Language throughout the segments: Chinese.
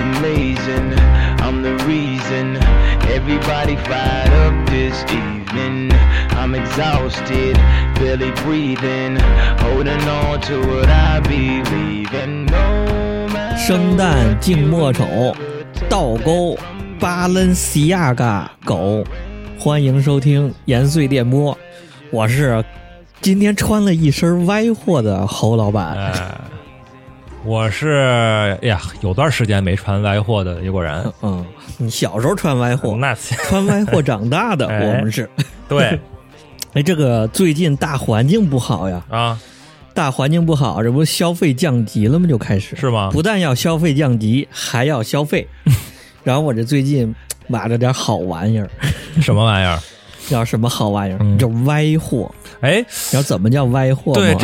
amazing. I'm the reason everybody fired up this evening. I'm exhausted, barely breathing, holding on to what I believe in. No matter 生旦净末丑，倒钩巴伦西亚嘎狗。欢迎收听延绥电波，我是今天穿了一身歪货的侯老板。哎，我是哎呀，有段时间没穿歪货的一个人。嗯，你小时候穿歪货，那 穿歪货长大的，哎我们是。对 哎，这个最近大环境不好呀，啊，大环境不好，这不消费降级了吗？就开始是吗？不但要消费降级，还要消费。然后我这最近买了点好玩意儿，什么玩意儿？叫什么好玩意儿？嗯叫歪货。哎，然后怎么叫歪货吗？对，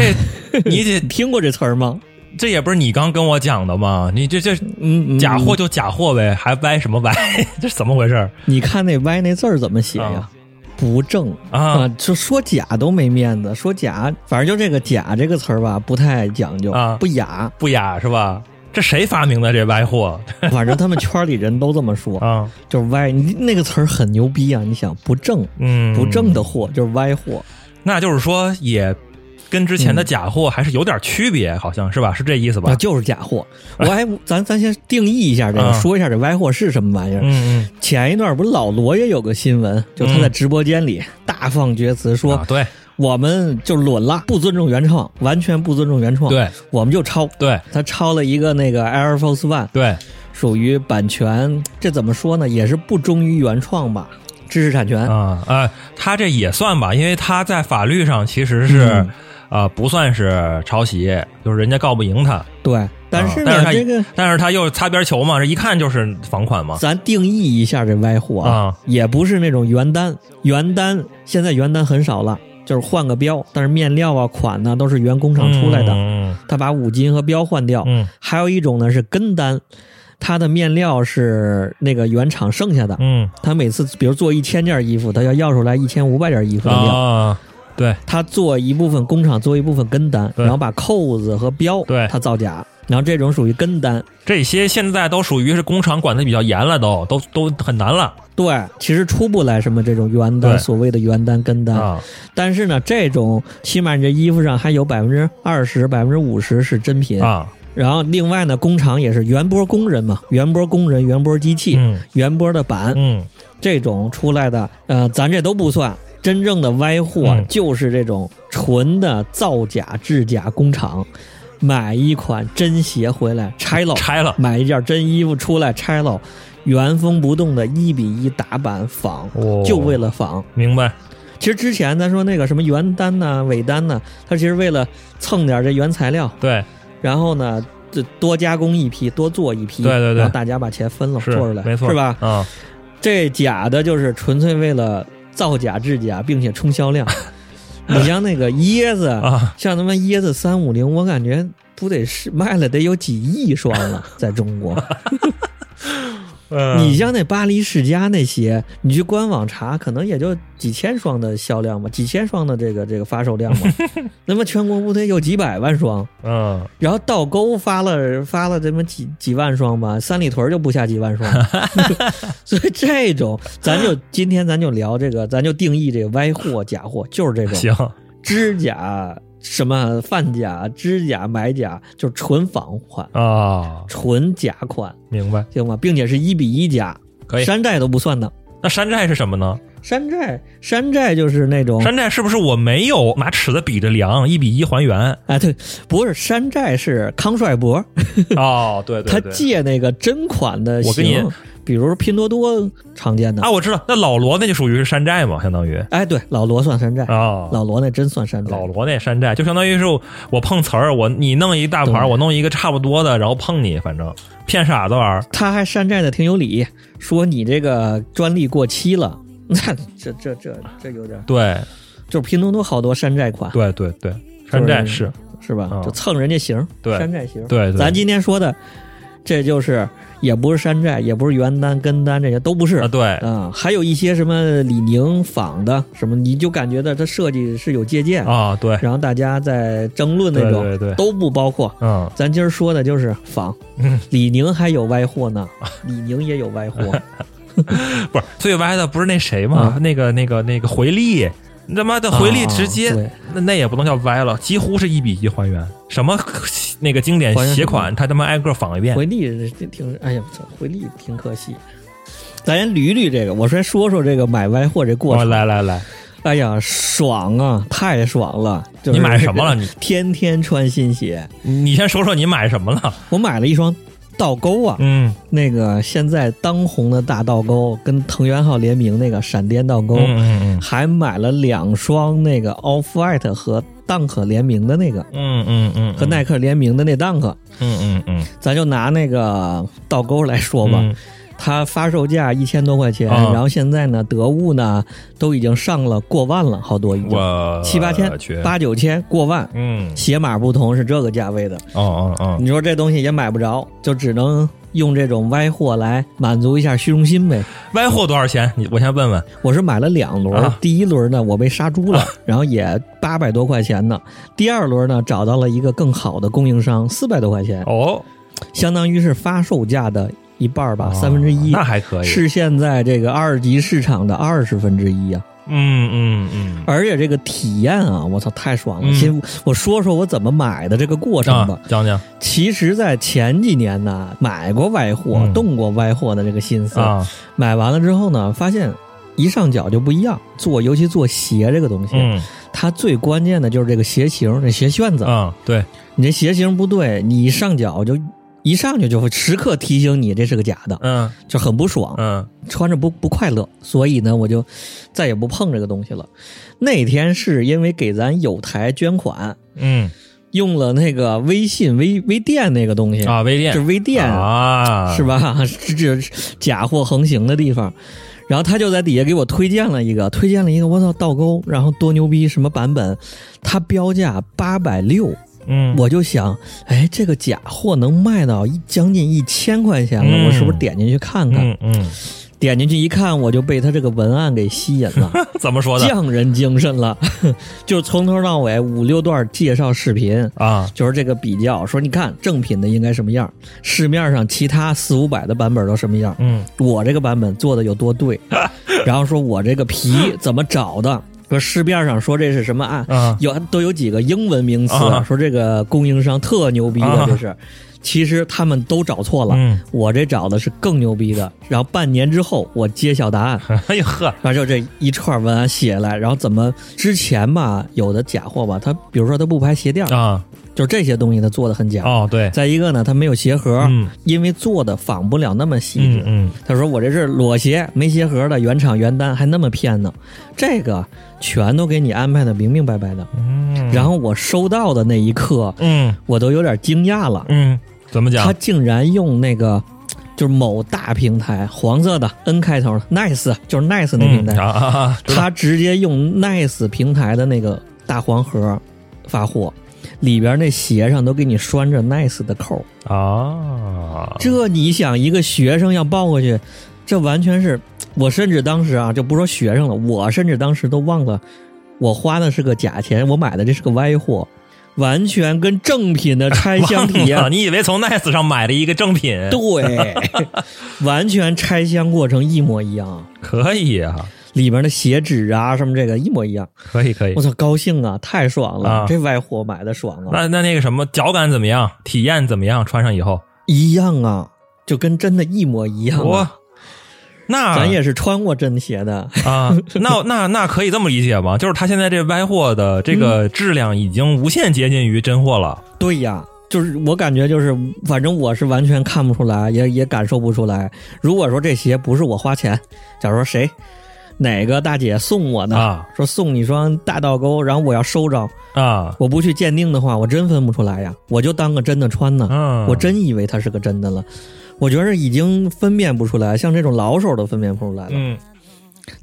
这你得听过这词儿吗？这也不是你刚跟我讲的吗？你这这嗯，嗯假货。就假货呗，还歪什么歪？这怎么回事你看那歪那字儿怎么写呀啊？不正啊？就说假都没面子，说假，反正就这个“假”这个词儿吧，不太讲究，啊不雅。不雅是吧？这谁发明的这歪货 反正他们圈里人都这么说，啊？就是歪。你那个词儿很牛逼啊！你想，不正嗯，不正的货就是歪货。那就是说也跟之前的假货还是有点区别，好像是吧？是这意思吧啊，？就是假货。我还 咱咱先定义一下这个，啊说一下这歪货是什么玩意儿。嗯前一段不是老罗也有个新闻，就他在直播间里大放厥词嗯，说啊，对我们就沦了，不尊重原创，完全不尊重原创。，对我们就抄。对他抄了一个那个 Air Force One，对，属于版权，这怎么说呢？也是不忠于原创吧，知识产权。啊啊，他这也算吧，因为他在法律上其实是嗯啊不算是抄袭，就是人家告不赢他。对，但是呢，啊但是他这个但是他又擦边球嘛，这一看就是仿款嘛。咱定义一下这歪货啊，也不是那种原单，原单现在原单很少了，就是换个标，但是面料啊、款呢都是原工厂出来的，嗯他把五金和标换掉。嗯还有一种呢是跟单，它的面料是那个原厂剩下的，嗯他每次比如做一千件衣服，他要要出来一千五百件衣服的料。啊，对他做一部分工厂做一部分跟单，然后把扣子和标对他造假，然后这种属于跟单。这些现在都属于是工厂管的比较严了，都都都很难了对，其实出不来什么这种原单，所谓的原单跟单。啊。但是呢，这种起码你这衣服上还有百分之二十、百分之五十是真品。啊，然后另外呢，工厂也是原波工人嘛，原波工人、原波机器、嗯原波的板，嗯这种出来的，呃，咱这都不算。真正的歪货嗯。就是这种纯的造假制假工厂，买一款真鞋回来拆了，拆了。买一件真衣服出来拆了，原封不动的一比一打版仿，哦。就为了仿。明白。其实之前咱说那个什么原单呐、尾单呐、它其实为了蹭点这原材料，对。然后呢，就多加工一批，多做一批，对对对。然后大家把钱分了做出来，没错。是吧？啊，这假的就是纯粹为了造假制假，并且冲销量。你像那个椰子，啊像他妈椰子三五零，我感觉不得是卖了得有几亿双了，在中国。嗯你像那巴黎世家那鞋，你去官网查，可能也就几千双的销量吧，几千双的这个这个发售量嘛。那么全国不得有几百万双？嗯然后倒钩发了发了这么几几万双吧，三里屯就不下几万双，所以这种咱就今天咱就聊这个，咱就定义这个歪货假货，就是这种行知假什么贩假、知假买假，就是纯仿款、啊，纯假款，明白行吗？并且是一比一假，可以。山寨都不算的。那山寨是什么呢？山寨，山寨就是那种，山寨是不是我没有拿尺子比着量，一比一还原？哎，对，不是山寨，是康帅博，哦，对对他借那个真款的我跟你型，比如说拼多多常见的。啊，我知道，那老罗那就属于是山寨嘛，相当于。哎，对，老罗算山寨，啊，老罗那真算山寨。老罗那山寨就相当于是我碰瓷儿，我你弄一大盘我弄一个差不多的，然后碰你，反正骗傻子玩儿。他还山寨的挺有理，说你这个专利过期了，那这这这这有点，对。就是拼多多好多山寨款，对对对，山寨是。是吧？嗯。就蹭人家型，对。山寨型。对对。咱今天说的这就是也不是山寨，也不是原单、跟单，这些都不是。啊，对，啊，还有一些什么李宁仿的什么，你就感觉到它设计是有借鉴，啊，对，然后大家在争论那种，对对对。都不包括。嗯，咱今儿说的就是仿，嗯。李宁还有歪货呢，李宁也有歪货，不是最歪的不是那谁吗？啊。那个那个那个回力，他妈的回力直接、啊那那也不能叫歪了，几乎是一比一还原。什么那个经典鞋款，他他妈挨个仿一遍。回力挺，哎呀，这回力挺可惜。咱先捋捋这个，我先说说这个买歪货这过哦，程。来来来，哎呀，爽啊，太爽了！就是你买什么了？你天天穿新鞋，你先说说你买什么了？我买了一双倒钩啊，嗯。那个现在当红的大倒钩，跟藤原浩联名那个闪电倒钩，嗯嗯还买了两双那个 Off White 和 Dunk 联名的那个，嗯嗯嗯，和耐克联名的那 Dunk，嗯嗯嗯。咱就拿那个倒钩来说吧，嗯它发售价一千多块钱，啊。然后现在呢，得物呢都已经上了过万了，好多已经。我七八千去，八九千过万，嗯。鞋码不同是这个价位的，哦哦哦，你说这东西也买不着，就只能用这种歪货来满足一下虚荣心呗。歪货多少钱？你我先问问。我是买了两轮，啊。第一轮呢我被杀猪了，然后也八百多块钱呢。第二轮呢找到了一个更好的供应商，四百多块钱，哦，相当于是发售价的一半儿吧，哦三分之一。那还可以。是现在这个二级市场的二十分之一啊！嗯嗯嗯而且这个体验啊，我操，太爽了！嗯先我说说我怎么买的这个过程吧。啊，讲讲其实，在前几年呢，买过歪货，嗯动过歪货的这个心思。啊，买完了之后呢，发现一上脚就不一样。做尤其做鞋这个东西，嗯它最关键的就是这个鞋型，这鞋楦子。啊，对，你这鞋型不对，你一上脚就一上去就会时刻提醒你这是个假的，嗯就很不爽。嗯穿着不不快乐，所以呢，我就再也不碰这个东西了。那天是因为给咱有台捐款，嗯用了那个微信微微店那个东西，啊，微店是微店、啊，是？吧？这这假货横行的地方。然后他就在底下给我推荐了一个，推荐了一个，我操，倒钩，然后多牛逼，什么版本？它标价八百六，嗯，我就想，哎，这个假货能卖到一将近一千块钱了，嗯。我是不是点进去看看？嗯嗯，点进去一看，我就被他这个文案给吸引了，怎么说的？匠人精神了，就是从头到尾五六段介绍视频，啊？就是这个比较，说你看正品的应该什么样，市面上其他四五百的版本都什么样，嗯。我这个版本做的有多对，然后说我这个皮怎么找的，说市面上说这是什么啊，啊。有都有几个英文名词，啊说这个供应商特牛逼的，啊这是。其实他们都找错了，嗯。我这找的是更牛逼的。然后半年之后，我揭晓答案，哎呦呵，然后就这一串文案写来，然后怎么之前吧，有的假货吧，他比如说他不拍鞋垫，啊就这些东西它做的很假。哦对，再一个呢，它没有鞋盒，嗯因为做的仿不了那么细致。嗯嗯他说我这是裸鞋，没鞋盒的，原厂原单，还那么骗呢。这个全都给你安排的明明白白的。嗯，然后我收到的那一刻，嗯我都有点惊讶了，嗯，怎么讲他？竟然用那个。就是某大平台，黄色的 N 开头的，Nice 就是 Nice 那平台，他直接用 Nice 平台的那个大黄盒发货，里边那鞋上都给你拴着 Nice 的扣儿。啊，这你想，一个学生要抱过去，这完全是我甚至当时啊，就不说学生了，我甚至当时都忘了，我花的是个假钱，我买的这是个歪货，完全跟正品的拆箱体验。你以为从 Nice 上买了一个正品？对，完全拆箱过程一模一样，可以啊，里面的鞋纸啊什么这个一模一样。可以可以我。操，高兴啊，太爽了！啊这歪货买的爽啊，那那那个什么脚感怎么样？体验怎么样？穿上以后，一样啊，就跟真的一模一样、我啊。那咱也是穿过真鞋的，啊，那那那可以这么理解吗？就是他现在这歪货的这个质量已经无限接近于真货了。对呀，就是我感觉就是，反正我是完全看不出来，也也感受不出来。如果说这鞋不是我花钱，假如说谁哪个大姐送我的，啊。说送你双大倒钩，然后我要收着，啊，我不去鉴定的话，我真分不出来呀，我就当个真的穿呢，嗯，我真以为它是个真的了。我觉得已经分辨不出来，像这种老手都分辨不出来了。嗯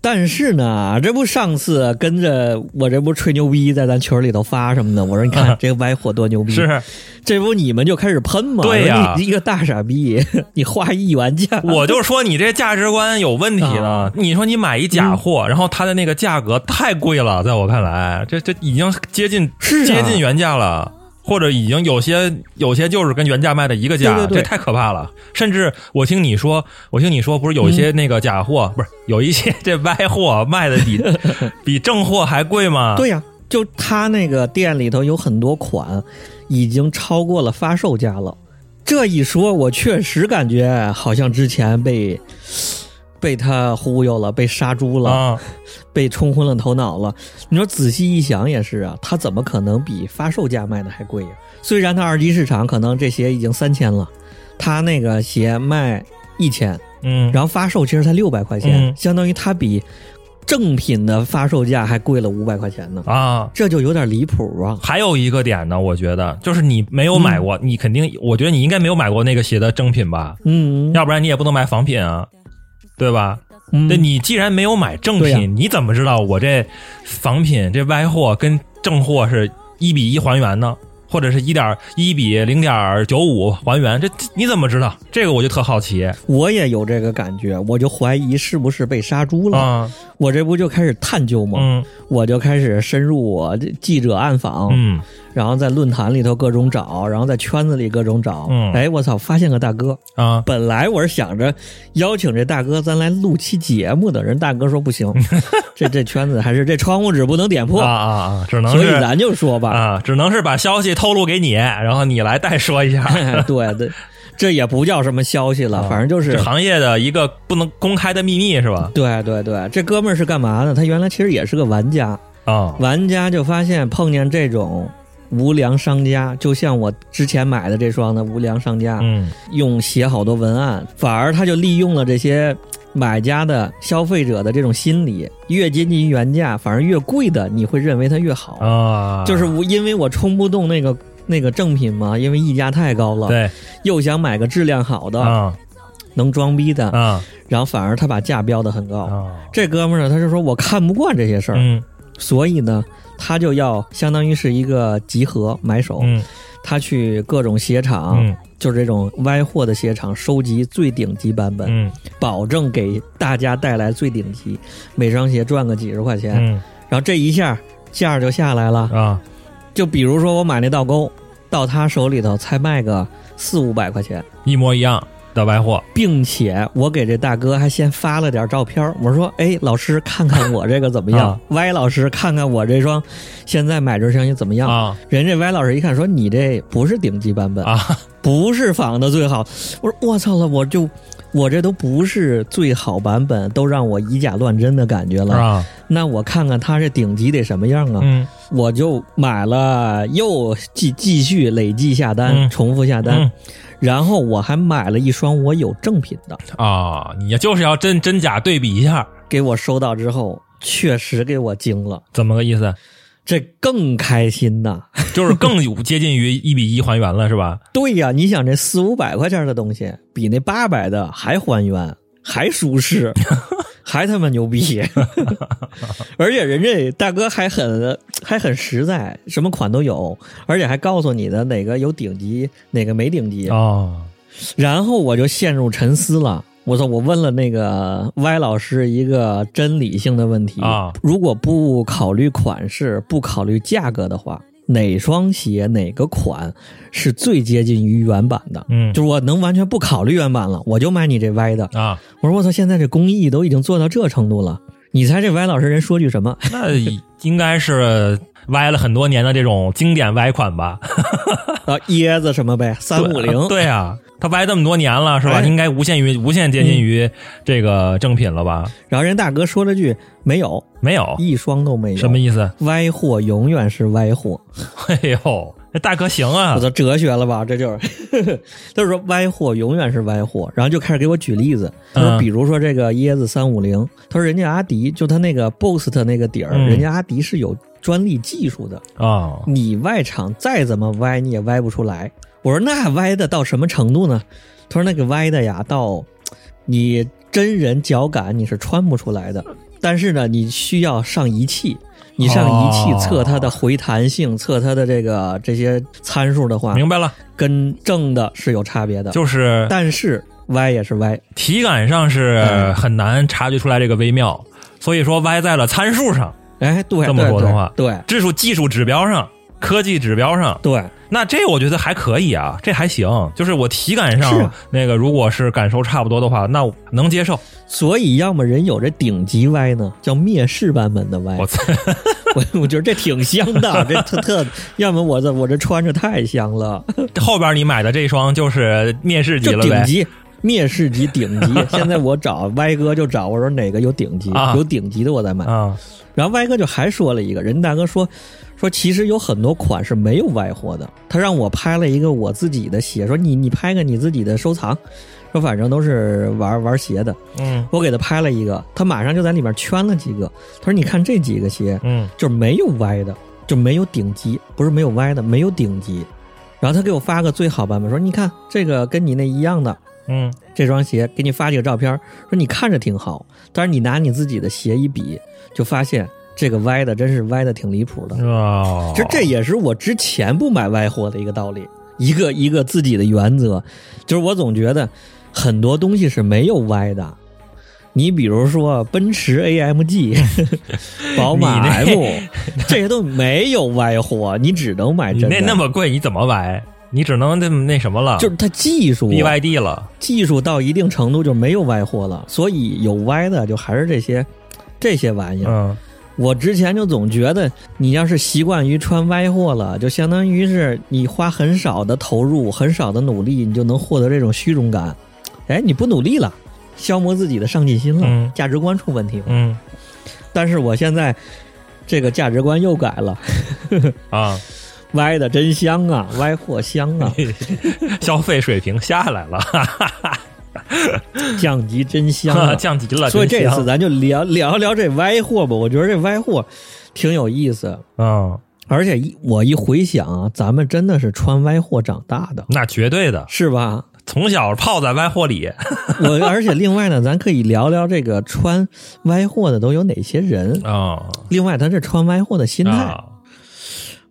但是呢，这不上次跟着我这不吹牛逼，在咱群里头发什么的，我说你看 这个歪货多牛逼，是这不你们就开始喷吗？对呀一个大傻逼，你花一元价，我就说你这价值观有问题了。你说你买一假货，然后它的那个价格太贵了，在我看来，这这已经接近接近原价了。或者已经有些有些就是跟原价卖的一个价，对对对这太可怕了。甚至我听你说，我听你说，不是有一些那个假货，不是有一些这歪货卖的比 比正货还贵吗？对呀、就他那个店里头有很多款已经超过了发售价了。这一说，我确实感觉好像之前被被他忽悠了，被杀猪了，啊，被冲昏了头脑了。你说仔细一想也是啊，他怎么可能比发售价卖的还贵呀、虽然他二级市场可能这鞋已经三千了，他那个鞋卖一千，嗯，然后发售其实才六百块钱，嗯。相当于他比正品的发售价还贵了五百块钱呢，啊，这就有点离谱啊！还有一个点呢，我觉得就是你没有买过，你肯定，我觉得你应该没有买过那个鞋的正品吧，嗯，要不然你也不能买仿品啊，对吧？嗯对你既然没有买正品，你怎么知道我这仿品这歪货跟正货是一比一还原呢？或者是一点一比零点九五还原？这这你怎么知道？这个我就特好奇我也有这个感觉，我就怀疑是不是被杀猪了。啊，我这不就开始探究吗？嗯我就开始深入我这记者暗访，嗯然后在论坛里头各种找，然后在圈子里各种找。嗯哎，我操，发现个大哥。啊本来我是想着邀请这大哥咱来录期节目的，人大哥说不行，这这圈子还是这窗户纸不能点破，啊啊啊，只能是所以咱就说吧，啊，只能是把消息透露给你，然后你来代说一下。对对，这也不叫什么消息了，啊反正就是这行业的一个不能公开的秘密是吧？对对对，这哥们儿是干嘛的？他原来其实也是个玩家，啊玩家就发现碰见这种无良商家，就像我之前买的这双的无良商家，嗯用写好多文案，反而他就利用了这些买家的消费者的这种心理，越接近于原价，反而越贵的你会认为它越好，啊，就是我因为我冲不动那个那个正品嘛，因为溢价太高了，对。又想买个质量好的、啊。能装逼的，啊。然后反而他把价标的很高。啊。这哥们儿呢，他就说我看不惯这些事儿，嗯。所以呢，他就要相当于是一个集合买手，嗯。他去各种鞋厂，嗯就是这种歪货的鞋厂收集最顶级版本，嗯保证给大家带来最顶级，每双鞋赚个几十块钱，嗯然后这一下价儿就下来了。啊就比如说我买那倒钩，到他手里头才卖个四五百块钱。一模一样的白货并且我给这大哥还先发了点照片儿，我说：“哎，老师看看我这个怎么样啊？歪老师看看我这双，现在买这双鞋怎么样？”啊人家歪老师一看说：“你这不是顶级版本，啊不是仿的最好。”我说：“我操了，我就我这都不是最好版本，都让我以假乱真的感觉了。啊那我看看它这顶级得什么样啊？嗯我就买了，又继继续累计下单，嗯重复下单。嗯然后我还买了一双我有正品的，啊，你就是要真真假对比一下，给我收到之后，确实给我惊了，怎么个意思？这更开心呐！就是更有接近于一比一还原了是吧？对呀，你想这四五百块钱的东西，比那八百的还还原，还舒适，还他妈牛逼！而且人家大哥还很还很实在，什么款都有，而且还告诉你的哪个有顶级，哪个没顶级。哦然后我就陷入沉思了。我操！我问了那个歪老师一个真理性的问题啊如果不考虑款式，不考虑价格的话，哪双鞋哪个款是最接近于原版的？嗯就是我能完全不考虑原版了，我就买你这歪的。啊，我说我操！现在这工艺都已经做到这程度了，你猜这歪老师人说句什么？那应该是歪了很多年的这种经典歪款吧？啊，椰子什么呗，三五零。对啊，他歪这么多年了是吧？哎应该无限于无限接近于这个正品了吧？然后人大哥说了句没有，没有，一双都没有。什么意思？歪货永远是歪货。哎呦，这大哥行啊我！都哲学了吧？这就是，就是说歪货永远是歪货，然后就开始给我举例子。他说，嗯比如说这个椰子三五零，他说人家阿迪就他那个 Boost 那个底儿，嗯人家阿迪是有专利技术的，啊，你外厂再怎么歪你也歪不出来。我说那歪的到什么程度呢？他说那个歪的呀，到你真人脚感你是穿不出来的。但是呢，你需要上仪器，你上仪器哦测它的回弹性，测它的这个这些参数的话，明白了，跟正的是有差别的。就是但是歪也是歪，体感上是嗯很难察觉出来这个微妙，所以说歪在了参数上，哎，对，这么对说的话对技术技术指标上，科技指标上，对对，那这我觉得还可以啊，这还行。就是我体感上啊那个，如果是感受差不多的话，那我能接受。所以要么人有这顶级歪呢，叫灭世版本的歪 我，操，我我觉得这挺香的，这特特，要么我这我这穿着太香了，后边你买的这双就是灭世级了呗？顶级。灭世级顶级，现在我找歪哥就找我说哪个有顶级，啊有顶级的我再买。啊，然后歪哥就还说了一个，人大哥说说其实有很多款是没有歪货的，他让我拍了一个我自己的鞋，说你你拍个你自己的收藏，说反正都是玩玩鞋的，嗯。我给他拍了一个，他马上就在里面圈了几个，他说你看这几个鞋嗯就是没有歪的，就没有顶级，不是没有歪的，没有顶级。然后他给我发个最好版本，说你看这个跟你那一样的，嗯。这双鞋，给你发几个照片，说你看着挺好，但是你拿你自己的鞋一比，就发现这个歪的真是歪的挺离谱的。哦，其实这也是我之前不买歪货的一个道理，一个一个自己的原则，就是我总觉得很多东西是没有歪的。你比如说奔驰 AMG、宝马 M 这些都没有歪货，你只能买你真的。那那么贵，你怎么歪？你只能那那什么了，就是它技术 BYD 了。技术到一定程度就没有歪货了，所以有歪的就还是这些这些玩意儿。嗯我之前就总觉得，你要是习惯于穿歪货了，就相当于是你花很少的投入、很少的努力，你就能获得这种虚荣感。哎，你不努力了，消磨自己的上进心了，嗯。价值观出问题了。嗯。但是我现在这个价值观又改了，啊，歪的真香啊，歪货香啊，消费水平下来了，降级真香啊。降级了。所以这次咱就聊聊聊这歪货吧，我觉得这歪货挺有意思。啊，而且一我一回想啊，咱们真的是穿歪货长大的，那绝对的，是吧？从小泡在歪货里。我而且另外呢，咱可以聊聊这个穿歪货的都有哪些人。啊另外，他这穿歪货的心态，啊，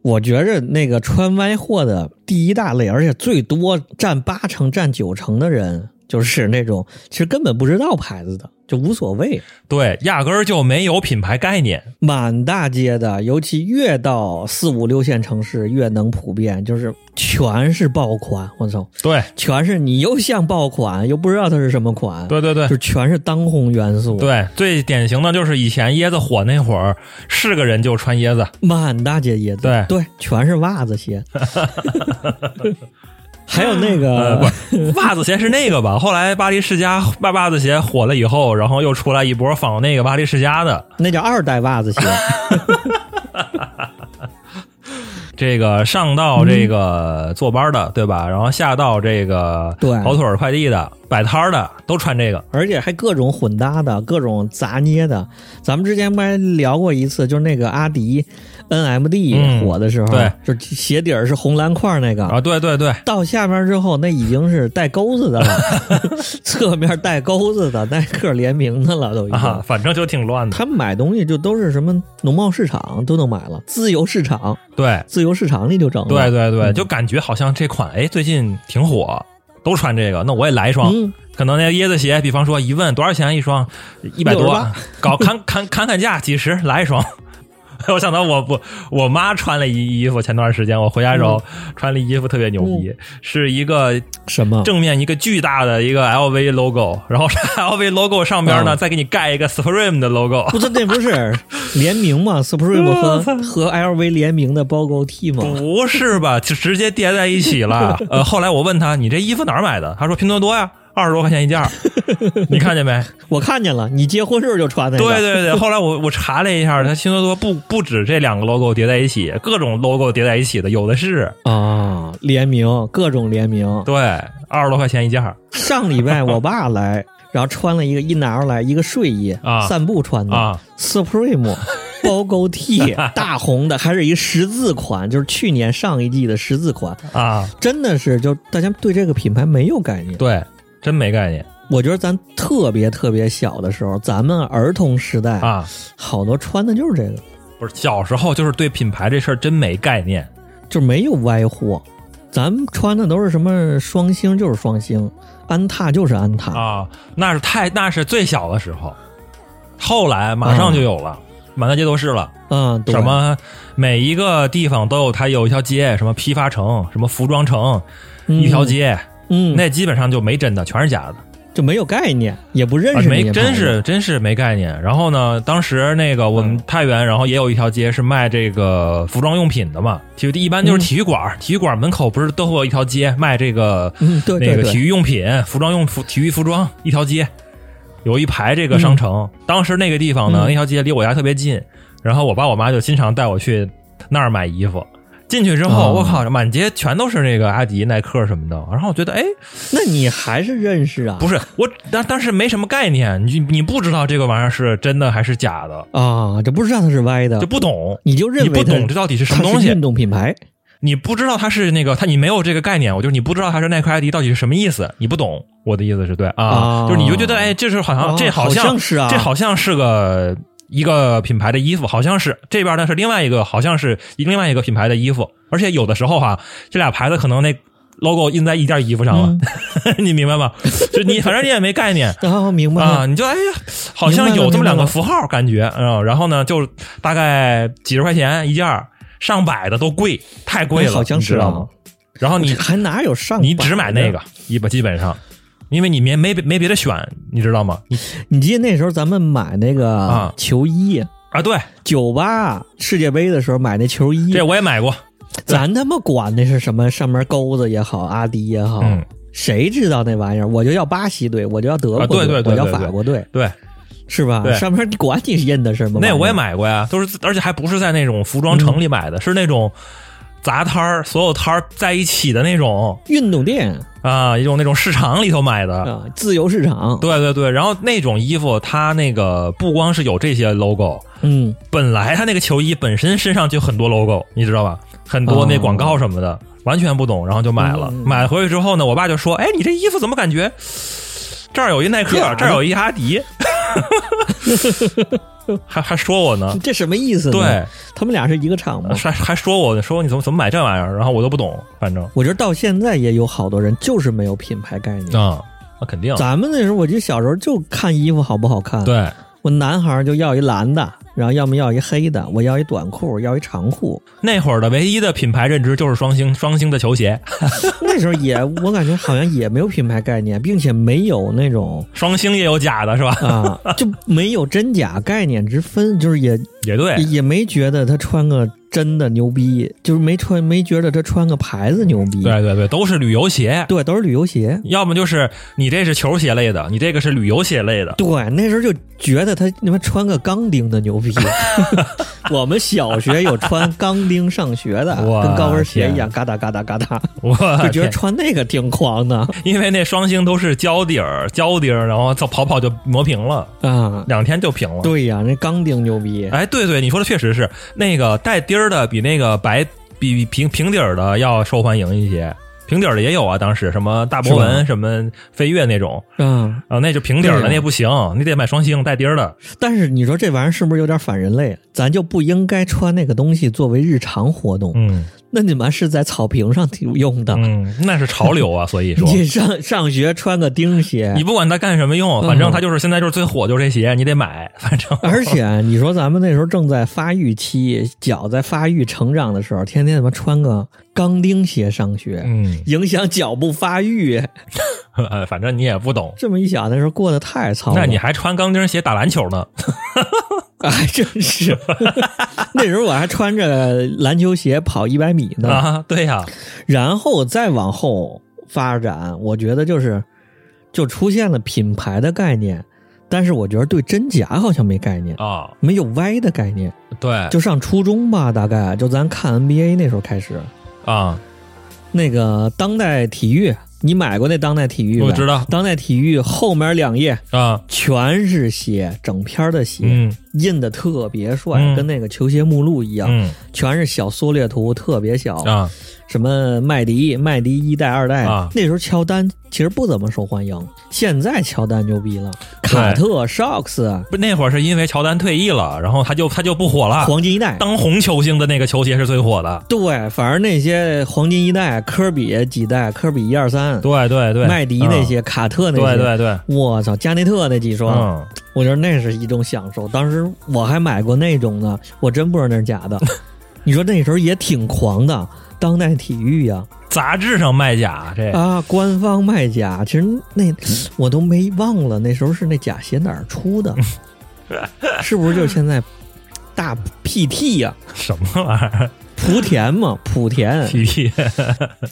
我觉着那个穿歪货的第一大类，而且最多占八成、占九成的人，就是那种其实根本不知道牌子的，就无所谓。对，压根儿就没有品牌概念。满大街的，尤其越到四五六线城市越能普遍，就是全是爆款。我操，对全是你又像爆款，又不知道它是什么款，对对对就全是当红元素。，对，最典型的就是以前椰子火那会儿，是个人就穿椰子。满大街椰子，对对，全是袜子鞋。还有那呃，个，袜子鞋是那个吧？后来巴黎世家袜袜子鞋火了以后，然后又出来一波仿那个巴黎世家的。那叫二代袜子鞋。这个上到这个坐班的，对吧？然后下到这个跑腿快递的、摆摊的，都穿这个。而且还各种混搭的，各种杂捏的。咱们之前不还聊过一次，就是那个阿迪 NMD 嗯火的时候，对，就鞋底儿是红蓝块那个。啊，对对对，到下面之后，那已经是带钩子的了，侧面带钩子的，耐克联名的了，都已经。啊，反正就挺乱的。他们买东西就都是什么农贸市场都能买了，自由市场，对自由市场里就整了。对对对，嗯就感觉好像这款哎最近挺火，都穿这个，那我也来一双。嗯，可能那椰子鞋，比方说一问多少钱一双，一百多68，搞砍砍砍砍价几十来一双。我想到我不我妈穿了一衣服，前段时间我回家时候穿了衣服特别牛逼，是一个什么？正面一个巨大的一个 LV logo，然后 LV logo 上边呢嗯再给你盖一个 Supreme 的 logo，不是那不是 联名吗？Supreme 和和 LV 联名的包勾 T 吗？不是吧？就直接叠在一起了。呃，后来我问他你这衣服哪儿买的？他说拼多多呀，二十多块钱一件儿，你看见没？我看见了，你结婚时候就穿那个。对对对，后来我我查了一下，它拼多多不不止这两个 logo 叠在一起，各种 logo 叠在一起的，有的是。啊，联名各种联名。对，二十多块钱一件儿上礼拜我爸来，然后穿了一个一拿出来一个睡衣啊散步穿的啊 Supreme 包勾 T 大红的，还是一个十字款，就是去年上一季的十字款，啊，真的是就大家对这个品牌没有概念。对，真没概念。我觉得咱特别特别小的时候，咱们儿童时代啊，好多穿的就是这个，不是小时候就是对品牌这事儿真没概念，就没有歪货。咱们穿的都是什么双星就是双星，安踏就是安踏啊，那是太那是最小的时候，后来马上就有了，满大街都是了。嗯，什么每一个地方都有它有一条街，什么批发城，什么服装城，一条街，嗯，那基本上就没真的，全是假的。就没有概念，也不认识，没真是真是没概念。然后呢，当时那个我们太原，然后也有一条街是卖这个服装用品的嘛。体育一般就是体育馆，体育馆门口不是都会有一条街卖这个那个体育用品、服装用服、体育服装一条街，有一排这个商城。当时那个地方呢，那条街离我家特别近，然后我爸我妈就经常带我去那儿买衣服。进去之后，我靠，满街全都是那个阿迪、耐克什么的。然后我觉得，哎，那你还是认识啊？不是我，但但是没什么概念，你你不知道这个玩意儿是真的还是假的啊？就不知道它是歪的，就不懂，你就认为不懂这到底是什么东西？运动品牌，你不知道它是那个，它你没有这个概念，我就是你不知道它是耐克、阿迪到底是什么意思，你不懂我的意思是对啊？就是你就觉得，哎，这是好像这好像是啊，这好像是个。一个品牌的衣服，好像是这边呢是另外一个，好像是另外一个品牌的衣服，而且有的时候哈，这俩牌子可能那 logo 印在一件衣服上了，你明白吗？就你反正你也没概念啊，明白啊？你就哎呀，好像有这么两个符号感觉啊，然后呢，就大概几十块钱一件，上百的都贵，太贵了，好像是啊。然后你还哪有上？你只买那个，一般基本上。因为你没没没别的选，你知道吗？你你记得那时候咱们买那个球衣啊？对，九八世界杯的时候买那球衣，这我也买过。咱他妈管那是什么上面钩子也好，阿迪也好，谁知道那玩意儿？我就要巴西队，我就要德国队，我要法国队，对，是吧？上面你管你印的什么？那我也买过呀，都是而且还不是在那种服装城里买的，是那种杂摊儿，所有摊儿在一起的那种运动店。啊，一种那种市场里头买的啊，自由市场。对对对，然后那种衣服，它那个不光是有这些 logo，嗯，本来它那个球衣本身身上就很多 logo，你知道吧？很多那广告什么的，完全不懂，然后就买了。买回去之后呢，我爸就说：“哎，你这衣服怎么感觉这儿有一耐克，这儿有一阿迪？” 还还说我呢，这什么意思？对，他们俩是一个厂吗？还还说我呢，说你怎么怎么买这玩意儿？然后我都不懂，反正我觉得到现在也有好多人就是没有品牌概念啊，那肯定。咱们那时候，我记得小时候就看衣服好不好看。对，我男孩就要一蓝的。然后要么要一黑的，我要一短裤，要一长裤。那会儿的唯一的品牌认知就是双星，双星的球鞋。那时候也，我感觉好像也没有品牌概念，并且没有那种 双星也有假的是吧？啊，就没有真假概念之分，就是也也对，也没觉得他穿个。真的牛逼，就是没穿，没觉得他穿个牌子牛逼。对对对，都是旅游鞋，对，都是旅游鞋。要么就是你这是球鞋类的，你这个是旅游鞋类的。对，那时候就觉得他他妈穿个钢钉的牛逼。我们小学有穿钢钉上学的，跟高跟鞋一样，嘎哒嘎哒嘎哒。我就觉得穿那个挺狂的，因为那双星都是胶底儿，胶钉，然后跑跑就磨平了啊，两天就平了。对呀，那钢钉牛逼。哎，对对，你说的确实是那个带钉儿的比那个白比平平底儿的要受欢迎一些。平底儿的也有啊，当时什么大博文、什么飞跃那种，嗯啊，那就平底儿的那不行，你得买双星带钉儿的。但是你说这玩意儿是不是有点反人类？咱就不应该穿那个东西作为日常活动。嗯。那你们是在草坪上用的，嗯，那是潮流啊，所以说 你上上学穿个钉鞋，你不管它干什么用，反正它就是现在就是最火，就是这鞋，你得买，反正。而且你说咱们那时候正在发育期，脚在发育成长的时候，天天他妈穿个钢钉鞋上学，嗯，影响脚部发育。呃，反正你也不懂。这么一想，那时候过得太糙。那你还穿钢钉鞋打篮球呢？还 真是。那时候我还穿着篮球鞋跑一百米呢。啊，对呀。然后再往后发展，我觉得就是就出现了品牌的概念，但是我觉得对真假好像没概念啊，没有歪的概念。对，就上初中吧，大概就咱看 NBA 那时候开始啊，那个当代体育。你买过那当代体育？我知道，当代体育后面两页啊，全是鞋，整篇的鞋。嗯，印的特别帅，嗯跟那个球鞋目录一样，嗯全是小缩略图，特别小。啊，什么麦迪、麦迪一代、二代，啊那时候乔丹其实不怎么受欢迎，现在乔丹牛逼了，卡特、Shocks、不那会儿是因为乔丹退役了，然后他就他就不火了。黄金一代。当红球星的那个球鞋是最火的。对，反而那些黄金一代、科比几代、科比一二三、对对对，麦迪那些、卡特那些，嗯，对对对，我操，加内特那几双，嗯，我觉得那是一种享受。当时我还买过那种呢，我真不知道那是假的。你说那时候也挺狂的，当代体育呀、杂志上卖假这。啊，官方卖假，其实那我都没忘了，那时候是那假鞋哪儿出的？是不是就是现在大 PT 呀、什么玩意儿莆田嘛，莆田？PT，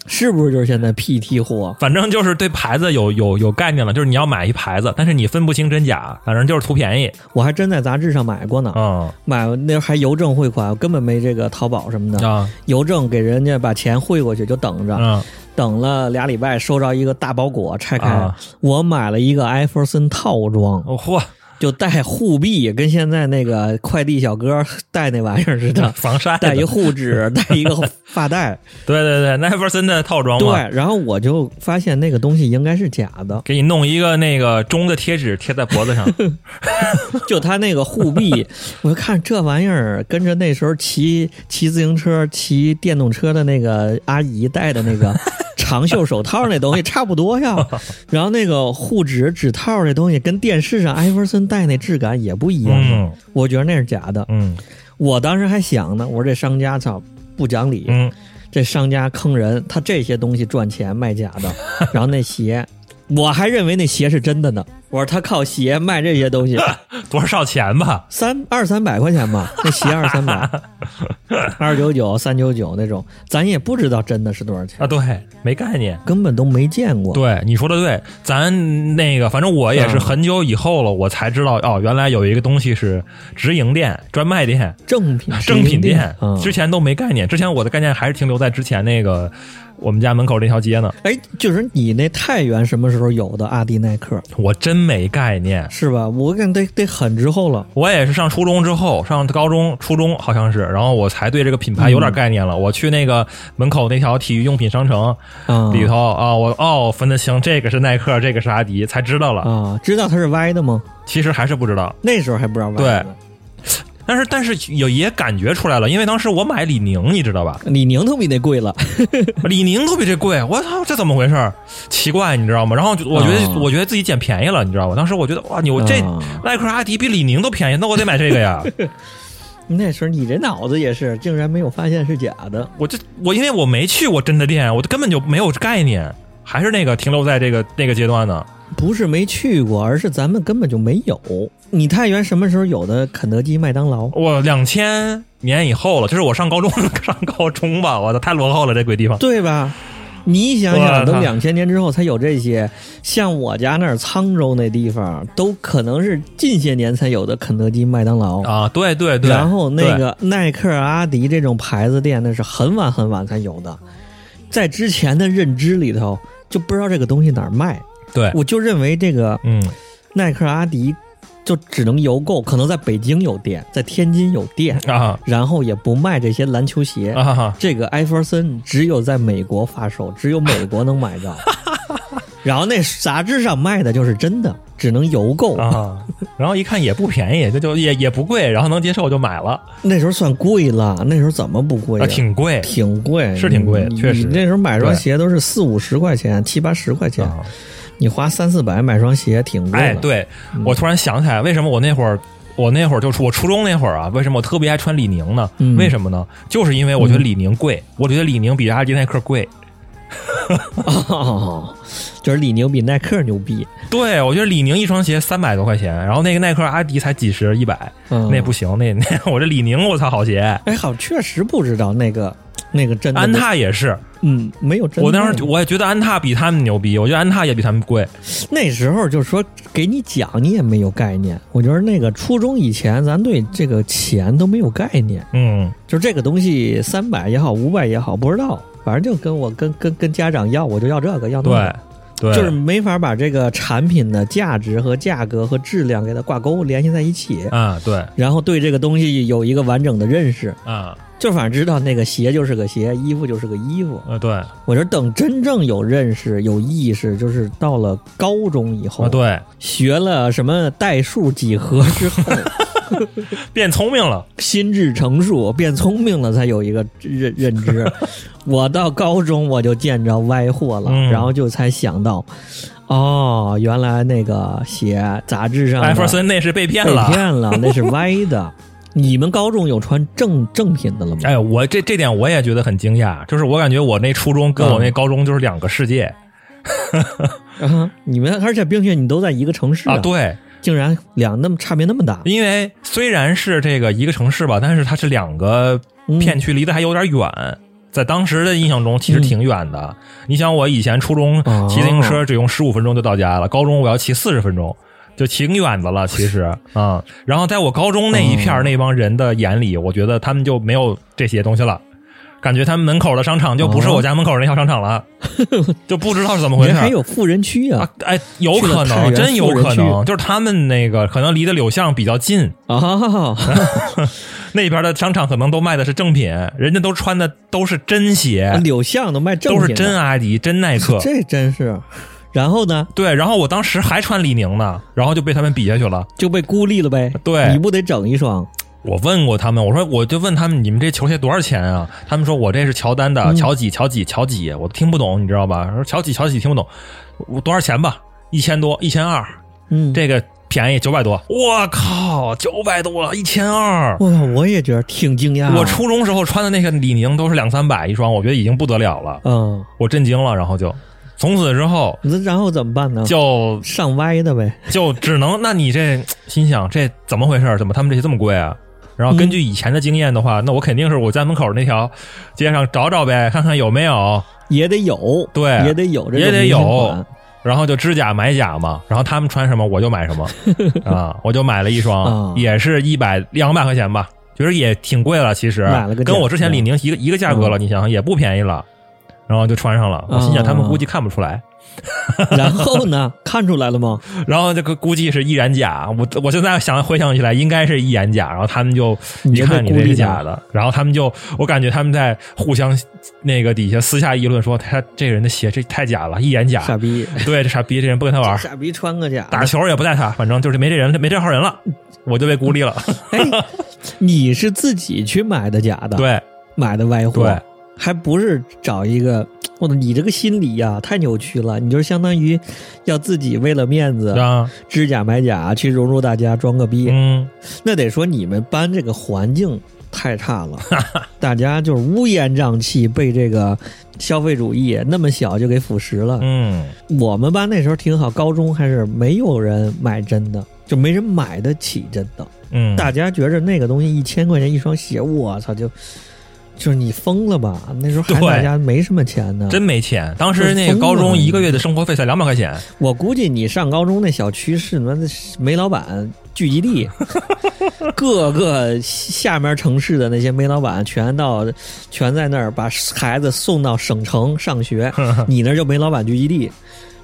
是不是就是现在 PT 货？反正就是对牌子有有有概念了，就是你要买一牌子，但是你分不清真假，反正就是图便宜。我还真在杂志上买过呢，嗯。买那还邮政汇款，我根本没这个淘宝什么的，啊。邮政给人家把钱汇过去就等着，嗯。等了俩礼拜，收着一个大包裹，拆开，啊。我买了一个艾弗森套装，哦嚯，就带护臂，跟现在那个快递小哥带那玩意儿似的，防晒带一护指，带一个发带，对 对对，奈弗森的套装对，，然后我就发现那个东西应该是假的，给你弄一个那个钟的贴纸贴在脖子上，就他那个护臂，我就看这玩意儿跟着那时候骑骑自行车、骑电动车的那个阿姨戴的那个长袖手套那东西差不多呀。然后那个护指、指套那东西跟电视上艾弗森戴那质感也不一样，嗯我觉得那是假的。嗯我当时还想呢，我说这商家操不讲理，嗯，这商家坑人，他这些东西赚钱卖假的，然后那鞋。我还认为那鞋是真的呢，我说他靠鞋卖这些东西，多少钱吧？三二三百块钱吧，那鞋二三百，二九九、三九九那种，咱也不知道真的是多少钱，啊，对，没概念。根本都没见过。对，你说的对，咱那个，反正我也是嗯很久以后了，我才知道哦，原来有一个东西是直营店、专卖店、正品正品店，嗯，之前都没概念。之前我的概念还是停留在之前那个我们家门口那条街呢，哎，就是你那太原什么时候有的阿迪耐克我真没概念。是吧？我感觉得得很之后了。我也是上初中之后，上高中、初中好像是，然后我才对这个品牌有点概念了。我去那个门口那条体育用品商城啊里头啊，我哦分得清这个是耐克，这个是阿迪，才知道了。啊，知道它是歪的吗？其实还是不知道。那时候还不知道歪的。但是但是有也感觉出来了，因为当时我买李宁，你知道吧？李宁都比那贵了。李宁都比这贵，我操，这怎么回事？奇怪，你知道吗？然后我觉得、啊我觉得自己捡便宜了，你知道吗？当时我觉得哇，你我这啊耐克、阿迪比李宁都便宜，那我得买这个呀。那时候你这脑子也是，竟然没有发现是假的。我这我因为我没去过真的店，我根本就没有概念，还是那个停留在这个那个阶段呢。不是没去过，而是咱们根本就没有。你太原什么时候有的肯德基、麦当劳？我两千年以后了，这是我上高中上高中吧？我的太落后了，这鬼地方。对吧？你想想，都靠两千年之后才有这些，像我家那儿沧州那地方，都可能是近些年才有的肯德基、麦当劳。啊，对对对，然后那个耐克、阿迪这种牌子店，那是很晚很晚才有的，在之前的认知里头就不知道这个东西哪儿卖，对，我就认为这个嗯耐克、阿迪就只能邮购，可能在北京有店，在天津有店，啊然后也不卖这些篮球鞋。啊这个艾弗森只有在美国发售，只有美国能买到。然后那杂志上卖的就是真的，只能邮购。啊，然后一看也不便宜，这就也也不贵，然后能接受就买了，那时候算贵了，那时候怎么不贵啊，啊？挺贵挺贵，是挺贵你确实你那时候买双鞋都是四五十块钱，七八十块钱，啊。你花三四百买双鞋挺贵的。哎，对我突然想起来，为什么我那会儿。我那会儿就是我初中那会儿啊，为什么我特别爱穿李宁呢？嗯为什么呢？就是因为我觉得李宁贵，我觉得李宁比阿迪耐克贵。哦，就是李宁比耐克牛逼。对，我觉得李宁一双鞋三百多块钱，然后那个耐克、阿迪才几十、一百，嗯，那不行，那那我这李宁，我操，好鞋。哎，好，确实不知道那个那个真的安，踏也是，嗯，没有真的。我当时我也觉得安踏比他们牛逼，我觉得安踏也比他们贵。那时候就是说给你讲，你也没有概念。我觉得那个初中以前，咱对这个钱都没有概念，嗯，就这个东西三百也好，五百也好，不知道，反正就跟我跟跟跟家长要，我就要这个，要那对个。对，就是没法把这个产品的价值和价格和质量给它挂钩联系在一起，啊，对。然后对这个东西有一个完整的认识，啊，就反正知道那个鞋就是个鞋，衣服就是个衣服。呃，对我觉得等真正有认识、有意识，就是到了高中以后，啊对，学了什么代数、几何之后，变聪明了，心智成熟，变聪明了，才有一个认认知。我到高中我就见着歪货了，嗯然后就才想到，哦，原来那个鞋杂志上艾弗森那是被骗被了。骗了，那是歪的。你们高中有穿正正品的了吗？哎，我这这点我也觉得很惊讶，就是我感觉我那初中跟我那高中就是两个世界、啊，你们而且并且你都在一个城市啊，对，竟然两那么差别那么大，因为虽然是这个一个城市吧，但是它是两个片区，离得还有点远。在当时的印象中，其实挺远的。你想，我以前初中哦骑自行车只用十五分钟就到家了，高中我要骑四十分钟，就挺远的了。其实 啊、然后在我高中那一片那帮人的眼里，我觉得他们就没有这些东西了。感觉他们门口的商场就不是我家门口那条商场了，就不知道是怎么回事。还有富人区啊啊，哎，有可能，真有可能，就是他们那个可能离的柳巷比较近，啊！那边的商场可能都卖的是正品，人家都穿的都是真鞋，柳巷都卖正品，都是真阿迪、真耐克。这真是。然后呢，对，然后我当时还穿李宁呢，然后就被他们比下去了。就被孤立了呗。对你不得整一双？我问过他们，我说我就问他们，你们这球鞋多少钱啊？他们说我这是乔丹的，嗯乔几乔几乔几，我听不懂，你知道吧？说乔几乔几听不懂，我多少钱吧？一千多，一千二，嗯，这个便宜九百多。我靠，九百多，一千二。我靠，我也觉得挺惊讶。我初中时候穿的那个李宁都是两三百一双，我觉得已经不得了了，嗯，我震惊了，然后就从此之后那然后怎么办呢？就上歪的呗。就只能，那你这心想这怎么回事？怎么他们这些这么贵啊？然后根据以前的经验的话，那我肯定是我家门口那条街上找找呗，看看有没有，也得有，对也得有，这也得有。然后就知假买假嘛。然后他们穿什么我就买什么 啊，我就买了一双，啊也是一百两百块钱吧，觉得也挺贵了，其实买了个跟我之前李宁一个一个价格了，嗯你想想也不便宜了。然后就穿上了，我心想他们估计看不出来，然后呢？看出来了吗？然后这个估计是易燃假，我我现在想回想起来应该是易燃假，然后他们就一看你这是假的，然后他们就我感觉他们在互相那个底下私下议论说他这个人的鞋这太假了，易燃假，傻逼，对这傻逼这人不跟他玩，傻逼穿个假。打球也不带他，反正就是没这人没这号人了，我就被孤立了。哎，你是自己去买的假的？，对。买的歪货，对，还不是找一个。我的，你这个心理呀、太扭曲了！你就是相当于要自己为了面子，啊，知假买假，去融入大家，装个逼。嗯，那得说你们班这个环境太差了，大家就是乌烟瘴气，被这个消费主义那么小就给腐蚀了。嗯，我们班那时候挺好，高中还是没有人买真的，就没人买得起真的。嗯，大家觉着那个东西一千块钱一双鞋，我操，就就是你疯了吧？那时候还对大家没什么钱呢。真没钱，当时那个高中一个月的生活费才两百块钱，我估计你上高中那小区是他妈的煤老板聚集地，各个下面城市的那些煤老板全到全在那儿把孩子送到省城上学，你那儿就煤老板聚集地。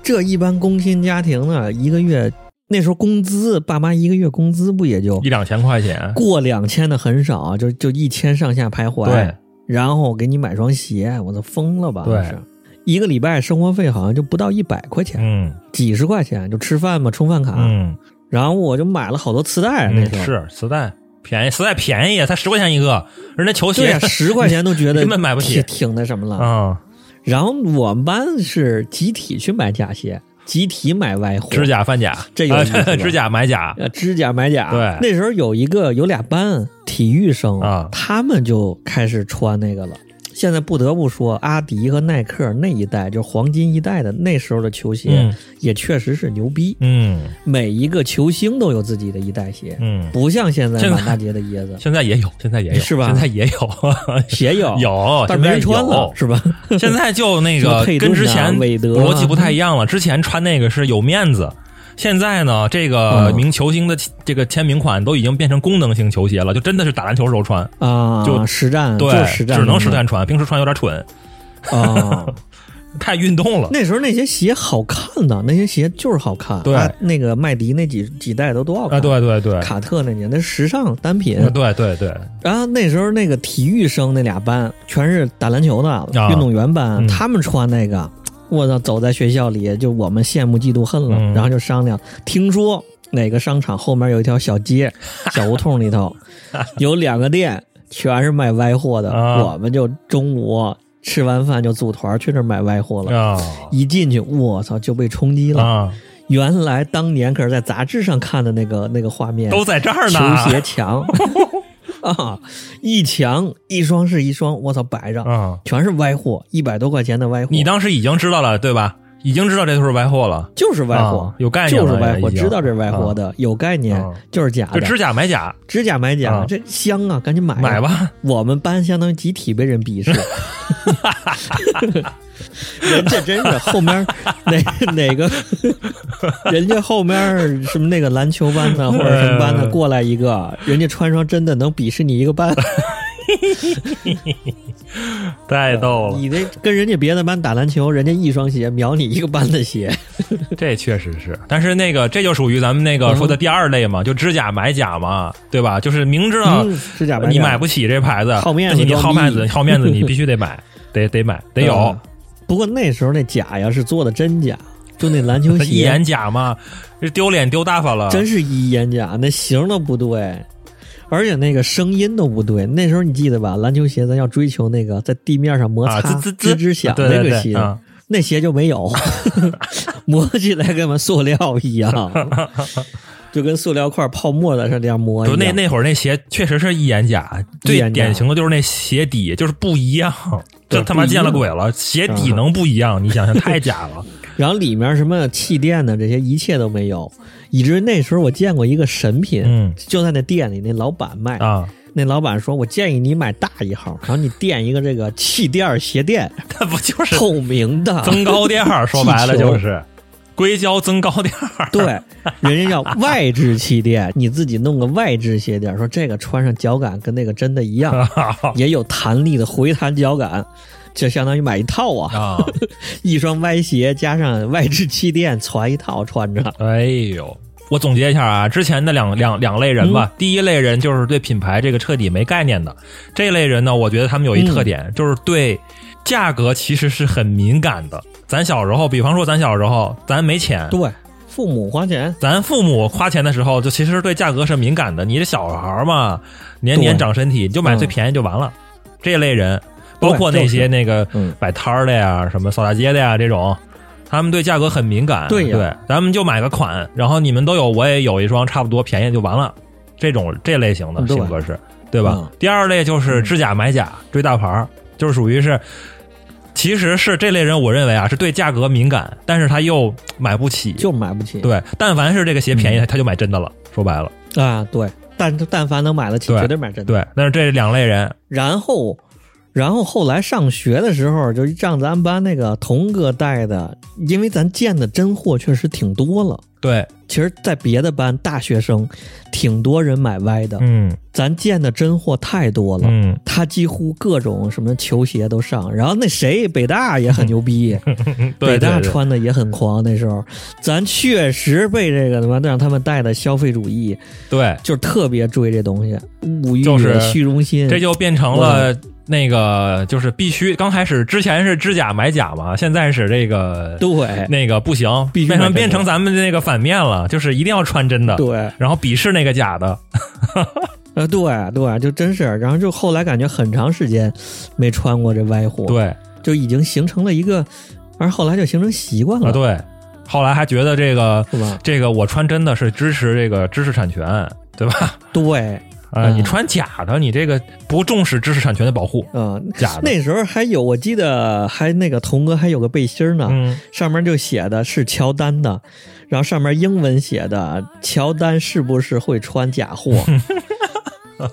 这一般工薪家庭呢，一个月那时候工资，爸妈一个月工资不也就一两千块钱，过两千的很少，就就一千上下徘徊。对，然后给你买双鞋，我都疯了吧？对。是。一个礼拜生活费好像就不到一百块钱，嗯。几十块钱就吃饭嘛，充饭卡。嗯，然后我就买了好多磁带，那时候、嗯是磁带便宜，磁带便宜，才十块钱一个，人家球鞋 十块钱都觉得根本买不起。挺挺那什么了。啊，然后我们班是集体去买假鞋，集体买外货，指甲翻甲，这有啊意思吧？指甲买甲，呃，指甲买甲。对。那时候有一个有俩班体育生啊。他们就开始穿那个了。现在不得不说，阿迪和耐克那一代，就是黄金一代的那时候的球鞋，嗯也确实是牛逼。嗯每一个球星都有自己的一代鞋，嗯，不像现在满大街的椰子，现在也有，现在也有，是吧现在也有，鞋有有，但是没人穿了，是吧？现在就那个跟之前逻辑不太一样了。之前穿那个是有面子，现在呢，这个嗯名球星的这个签名款都已经变成功能性球鞋了，就真的是打篮球时候穿，啊，就实战对就实，战，只能实战穿，平时穿有点蠢。啊。太运动了。那时候那些鞋好看的，那些鞋就是好看。对啊那个麦迪那几几代都多好看。啊，对对对，卡特那年那时尚单品。啊对对对，然后那时候那个体育生那俩班全是打篮球的、运动员班，嗯他们穿那个，我操，走在学校里就我们羡慕嫉妒恨了，嗯然后就商量，听说哪个商场后面有一条小街，小胡同里头 有两个店，全是卖歪货的，啊我们就中午吃完饭就组团去那儿买歪货了。啊一进去，我操，就被冲击了。啊，原来当年可是在杂志上看的那个那个画面，都在这儿呢球。鞋墙 啊，一墙一双是一双，我操，摆着、啊，全是歪货，一百多块钱的歪货。你当时已经知道了对吧？已经知道这都是歪货了，就是歪货，啊有概念就是歪货，知道这是歪货的，有概念，啊。就是假的，就指甲买假，指甲买假，啊。这香啊，赶紧买啊。买。吧。我们班相当于集体被人鄙视，人家真是后面哪哪个，人家后面什么那个篮球班的或者什么班的嗯过来一个，人家穿双真的能鄙视你一个班，太逗了，你这跟人家别的班打篮球，人家一双鞋秒你一个班的鞋，这确实是。但是那个这就属于咱们那个嗯说的第二类嘛，就知假买假嘛，对吧？就是明知道你买不起这牌子，好面子你好面子，好面子，你必须得买，得得买，得有嗯。不过那时候那假呀是做的真假，就那篮球鞋 一眼假嘛，这丢脸丢大发了。真是一眼假，那型都不对，而且那个声音都不对。那时候你记得吧？篮球鞋咱要追求那个在地面上摩擦、啊，滋滋吱吱响那个鞋，那鞋就没有，磨起来跟嘛塑料一样，就跟塑料块泡沫的是这样磨一样。不那那会儿那鞋确实是一眼假，最典型的就是那鞋底就是不一样，这他妈见了鬼了，鞋底能不一样？你想想，太假了。然后里面什么气垫的这些一切都没有，以至于那时候我见过一个神品，嗯就在那店里，那老板卖啊，那老板说：“我建议你买大一号，然后你垫一个这个气垫鞋垫，那不就是透明的，增高垫？说白了就是硅胶增高垫儿。对，人家叫外置气垫，你自己弄个外置鞋垫，说这个穿上脚感跟那个真的一样，也有弹力的回弹脚感，就相当于买一套啊，啊，一双歪鞋加上外置气垫，传一套穿着。哎呦。我总结一下啊，之前的两两两类人嗯吧，第一类人就是对品牌这个彻底没概念的，这类人呢，我觉得他们有一特点，就是对价格其实是很敏感的。咱小时候，比方说咱小时候，咱没钱，对，父母花钱，咱父母花钱的时候，就其实对价格是敏感的。你这小孩儿嘛，年年长身体，你就买最便宜就完了。这类人，包括那些那个嗯摆摊儿的呀，什么扫大街的呀，这种，他们对价格很敏感。对对，咱们就买个款，然后你们都有，我也有一双，差不多便宜就完了。这种这类型的性格是，对吧？嗯第二类就是知假买假，追大牌儿，就是属于是。其实是这类人，我认为啊，是对价格敏感，但是他又买不起，就买不起。对，但凡是这个鞋便宜，嗯他就买真的了。说白了，啊，对，但但凡能买得起，对绝对买真的。对，但是这两类人，然后，然后后来上学的时候，就让咱班那个童哥带的，因为咱见的真货确实挺多了。对，其实，在别的班大学生，挺多人买歪的，嗯。咱见的真货太多了。嗯，他几乎各种什么球鞋都上，然后那谁北大也很牛逼，对北大穿的也很狂。那时候，咱确实被这个他妈让他们带的消费主义，对，就是特别追这东西，物欲、就是虚荣心，这就变成了那个，就是必须刚开始之前是知假买假嘛，现在是这个对。那个不行，必须变成买真的变成咱们那个反面了，就是一定要穿真的，对。然后鄙视那个假的，呃，对对，就真是，然后就后来感觉很长时间没穿过这歪货，，对就已经形成了一个，而后来就形成习惯了，啊对。后来还觉得这个？这个我穿真的是支持这个知识产权，对吧？对，啊、嗯你穿假的，你这个不重视知识产权的保护，嗯、假的。那时候还有，我记得还那个童哥还有个背心儿呢，嗯，上面就写的是乔丹的，然后上面英文写的乔丹是不是会穿假货？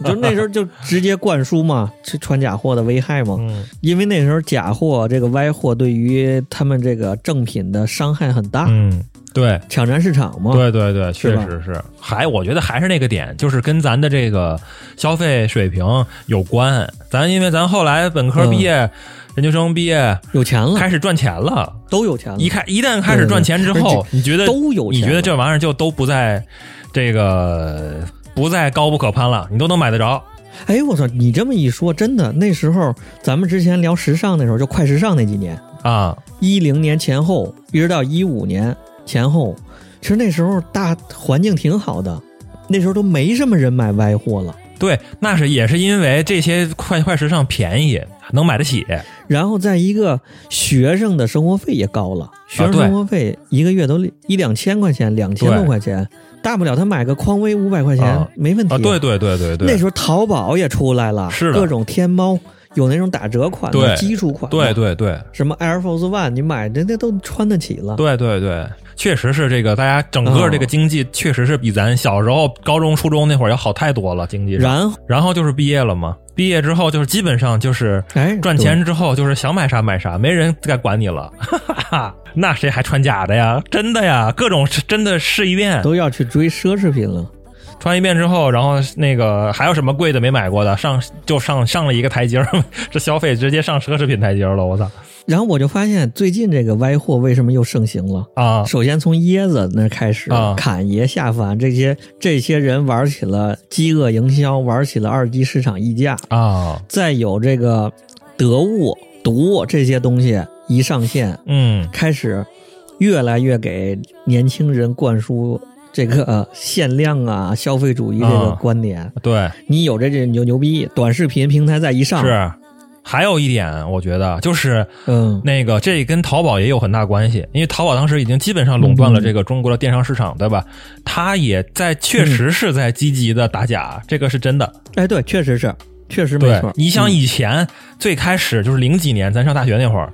就那时候就直接灌输嘛，去穿假货的危害嘛。嗯因为那时候假货这个歪货对于他们这个正品的伤害很大。嗯，对抢占市场嘛。对对对，确实是。还我觉得还是那个点，就是跟咱的这个消费水平有关。咱因为咱后来本科毕业、研究生毕业，有钱了，开始赚钱了。都有钱了。一开一旦开始赚钱之对对后对，你觉得都有钱你觉得这玩意儿就都不在这个不再高不可攀了，你都能买得着。哎，我操！你这么一说，真的，那时候咱们之前聊时尚的时候，就快时尚那几年，啊，一零年前后，一直到一五年前后，其实那时候大环境挺好的，那时候都没什么人买歪货了。对，那是也是因为这些快快时尚便宜，能买得起。然后再一个学生的生活费也高了，学生生活费一个月都一两千块钱，两千多块钱，大不了他买个匡威五百块钱、啊没问题、啊，对对对对对，那时候淘宝也出来了，是的各种天猫有那种打折款的对基础款，对对对什么 Air Force One，你买的那都穿得起了。对对对，确实是这个，大家整个这个经济确实是比咱小时候高中、初中那会儿要好太多了，经济。然后，然后就是毕业了嘛，毕业之后就是基本上就是哎，赚钱之后就是想买啥买啥，没人再管你了。哈哈，那谁还穿假的呀？真的呀，各种真的试一遍，都要去追奢侈品了。穿一遍之后，然后那个还有什么贵的没买过的，上就上上了一个台阶儿，这消费直接上奢侈品台阶儿了，我操然后我就发现，最近这个歪货为什么又盛行了？啊！首先从椰子那儿开始，啊侃爷下凡这些这些人玩起了饥饿营销，玩起了二级市场溢价，啊，再有这个得物、毒这些东西一上线，嗯，开始越来越给年轻人灌输这个、呃限量啊、消费主义这个啊观点。对，你有这这牛牛逼，短视频平台再一上，是。还有一点，我觉得就是嗯，那个，这跟淘宝也有很大关系，因为淘宝当时已经基本上垄断了这个中国的电商市场，对吧？它也在确实是在积极的打假，这个是真的。哎，对，确实是，确实没错。，你想嗯以前最开始就是零几年，咱上大学那会儿，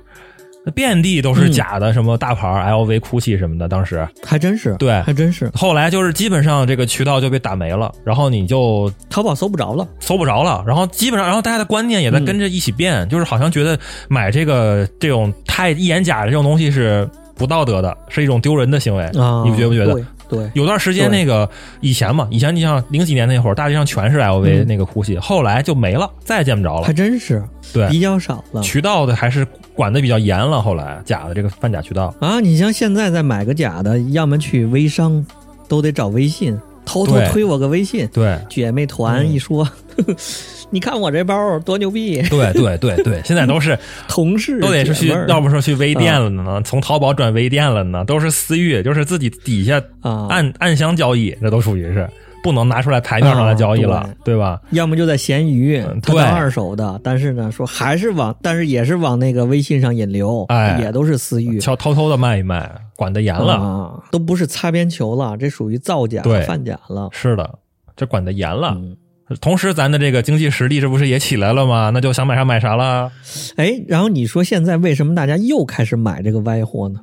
那遍地都是嗯假的，什么大牌儿 LV、GUCCI 什么的，当时。还真是，对还真是，后来就是基本上这个渠道就被打没了，然后你就淘宝搜不着了。搜不着了，然后基本上，然后大家的观念也在跟着一起变，嗯就是好像觉得买这个这种太一眼假的这种东西是不道德的，是一种丢人的行为，啊，你觉不觉得？对对，有段时间那个以前嘛，以前你像零几年那会儿，大街上全是 LV 嗯那个 GUCCI，、后来就没了，再也见不着了还。真是对，比较少了渠道的还是管的比较严了，后来假的这个贩假渠道，啊。你像现在再买个假的，要么去微商，都得找微信，偷偷推我个微信，对。姐妹团嗯一说，你看我这包多牛逼，对对对对，现在都是 同事都得是去要不说去微店了呢，从淘宝转微店了呢，都是私域，就是自己底下啊，暗暗箱交易，这都属于是不能拿出来台面上来交易了，啊对吧？要么就在闲鱼嗯，对他当二手的，但是呢，说还是往，但是也是往那个微信上引流，哎也都是私域。悄偷偷的卖一卖，管得严了。啊，都不是擦边球了，这属于造假、对贩假了。是的，这管得严了。嗯，同时，咱的这个经济实力这不是也起来了吗？那就想买啥买啥了。哎，然后你说现在为什么大家又开始买这个歪货呢？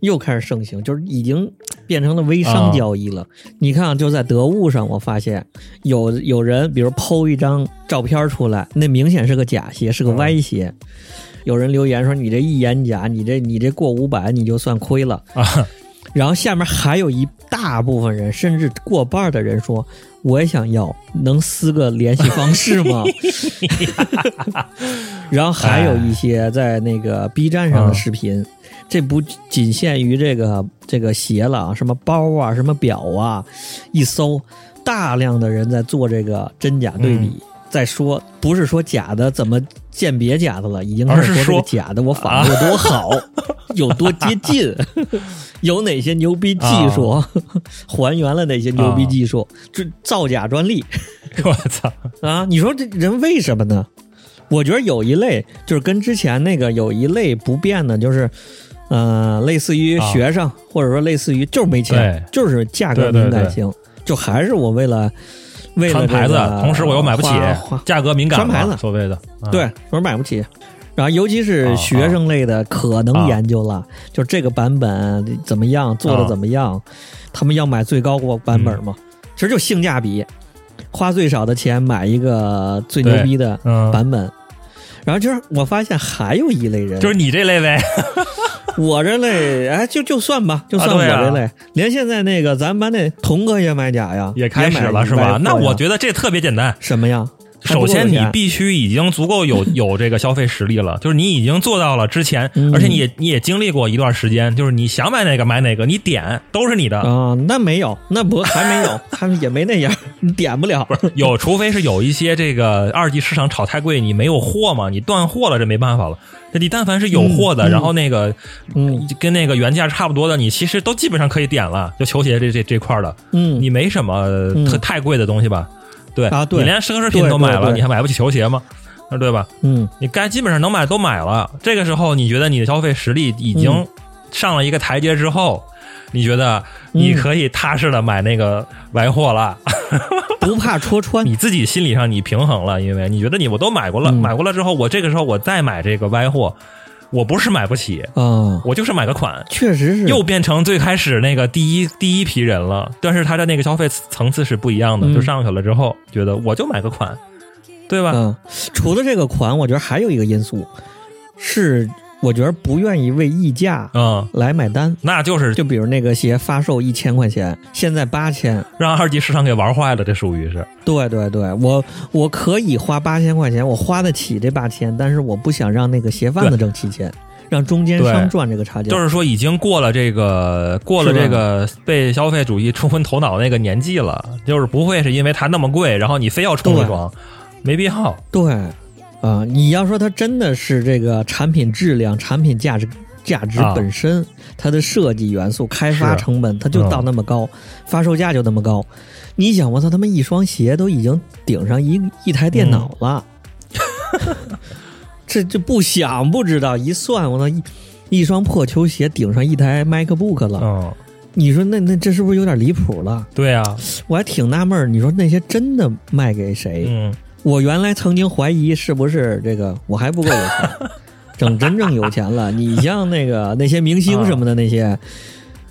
又开始盛行，就是已经变成了微商啊交易了。你看啊，就在得物上，我发现有有人，比如剖一张照片出来，那明显是个假鞋，是个嗯歪鞋。有人留言说：“你这一眼假，你这你这过五百你就算亏了。”啊，然后下面还有一大部分人，甚至过半的人说：“我也想要，能撕个联系方式吗？” 然后还有一些在那个 B 站上的视频，这不仅限于这个这个鞋了啊，什么包啊，什么表啊，一搜，大量的人在做这个真假对比。在说，不是说假的怎么鉴别假的了，已经开始而是说说这个假的我仿的有多好，有多接近，有哪些牛逼技术，还原了哪些牛逼技术，这造假专利我操！啊！你说这人为什么呢？我觉得有一类就是跟之前那个有一类不变的，就是呃，类似于啊学生，或者说类似于就是没钱，就是价格敏感性，就还是我为了为了穿牌子，同时我又买不起价格敏感嘛，穿牌子所谓的啊对，我说买不起。然后尤其是学生类的，可能研究了，就这个版本怎么样，做的怎么样，他们要买最高版本嘛。其实就性价比，花最少的钱买一个最牛逼的嗯，版本。然后就是我发现还有一类人，就是你这类呗。我这类，哎，就就算吧，就算我这类，连现在那个咱们班那童哥也买假呀，也开始买了是吧？那我觉得这特别简单。什么呀？还不首先，你必须已经足够有 有这个消费实力了，就是你已经做到了之前，嗯而且你也你也经历过一段时间，就是你想买哪个买哪个，你点都是你的。啊，那没有，那不还没有，他们也没那样，你点不了。有，除非是有一些这个二级市场炒太贵，你没有货嘛，你断货了，这没办法了。那你但凡是有货的，然后那个嗯跟那个原价差不多的，你其实都基本上可以点了。就球鞋这这这块儿的，嗯，你没什么特太贵的东西吧？对啊对你连奢侈品都买了，你还买不起球鞋吗？啊，对吧？嗯你该基本上能买都买了。这个时候，你觉得你的消费实力已经嗯上了一个台阶之后，你觉得你可以踏实的买那个歪货了。不怕戳穿。你自己心理上你平衡了，因为你觉得你我都买过了，嗯买过了之后，我这个时候我再买这个歪货，我不是买不起，啊，我就是买个款。确实是又变成最开始那个第一第一批人了，但是他的那个消费层次是不一样的，嗯就上去了之后，觉得我就买个款，对吧？嗯，除了这个款，我觉得还有一个因素是，我觉得不愿意为溢价嗯，来买单。那就是就比如那个鞋发售一千块钱，现在八千，让二级市场给玩坏了，这属于是。对对对，我我可以花八千块钱，我花得起这八千，但是我不想让那个鞋贩子挣七千，让中间商赚这个差价。就是说，已经过了这个过了这个被消费主义冲昏头脑那个年纪了，就是不会是因为它那么贵，然后你非要冲一双，没必要。对，啊、你要说它真的是这个产品质量、产品价值、价值啊本身，它的设计元素、开发成本，它就到那么高，发售价就那么高。你想，我操，他妈一双鞋都已经顶上一一台电脑了，这这不想不知道，一算我操一。一双破球鞋顶上一台 MacBook 了，嗯，你说那那这是不是有点离谱了？对啊，我还挺纳闷儿，你说那些真的卖给谁？嗯，我原来曾经怀疑是不是这个我还不够有钱，整真正有钱了。你像那个那些明星什么的那些，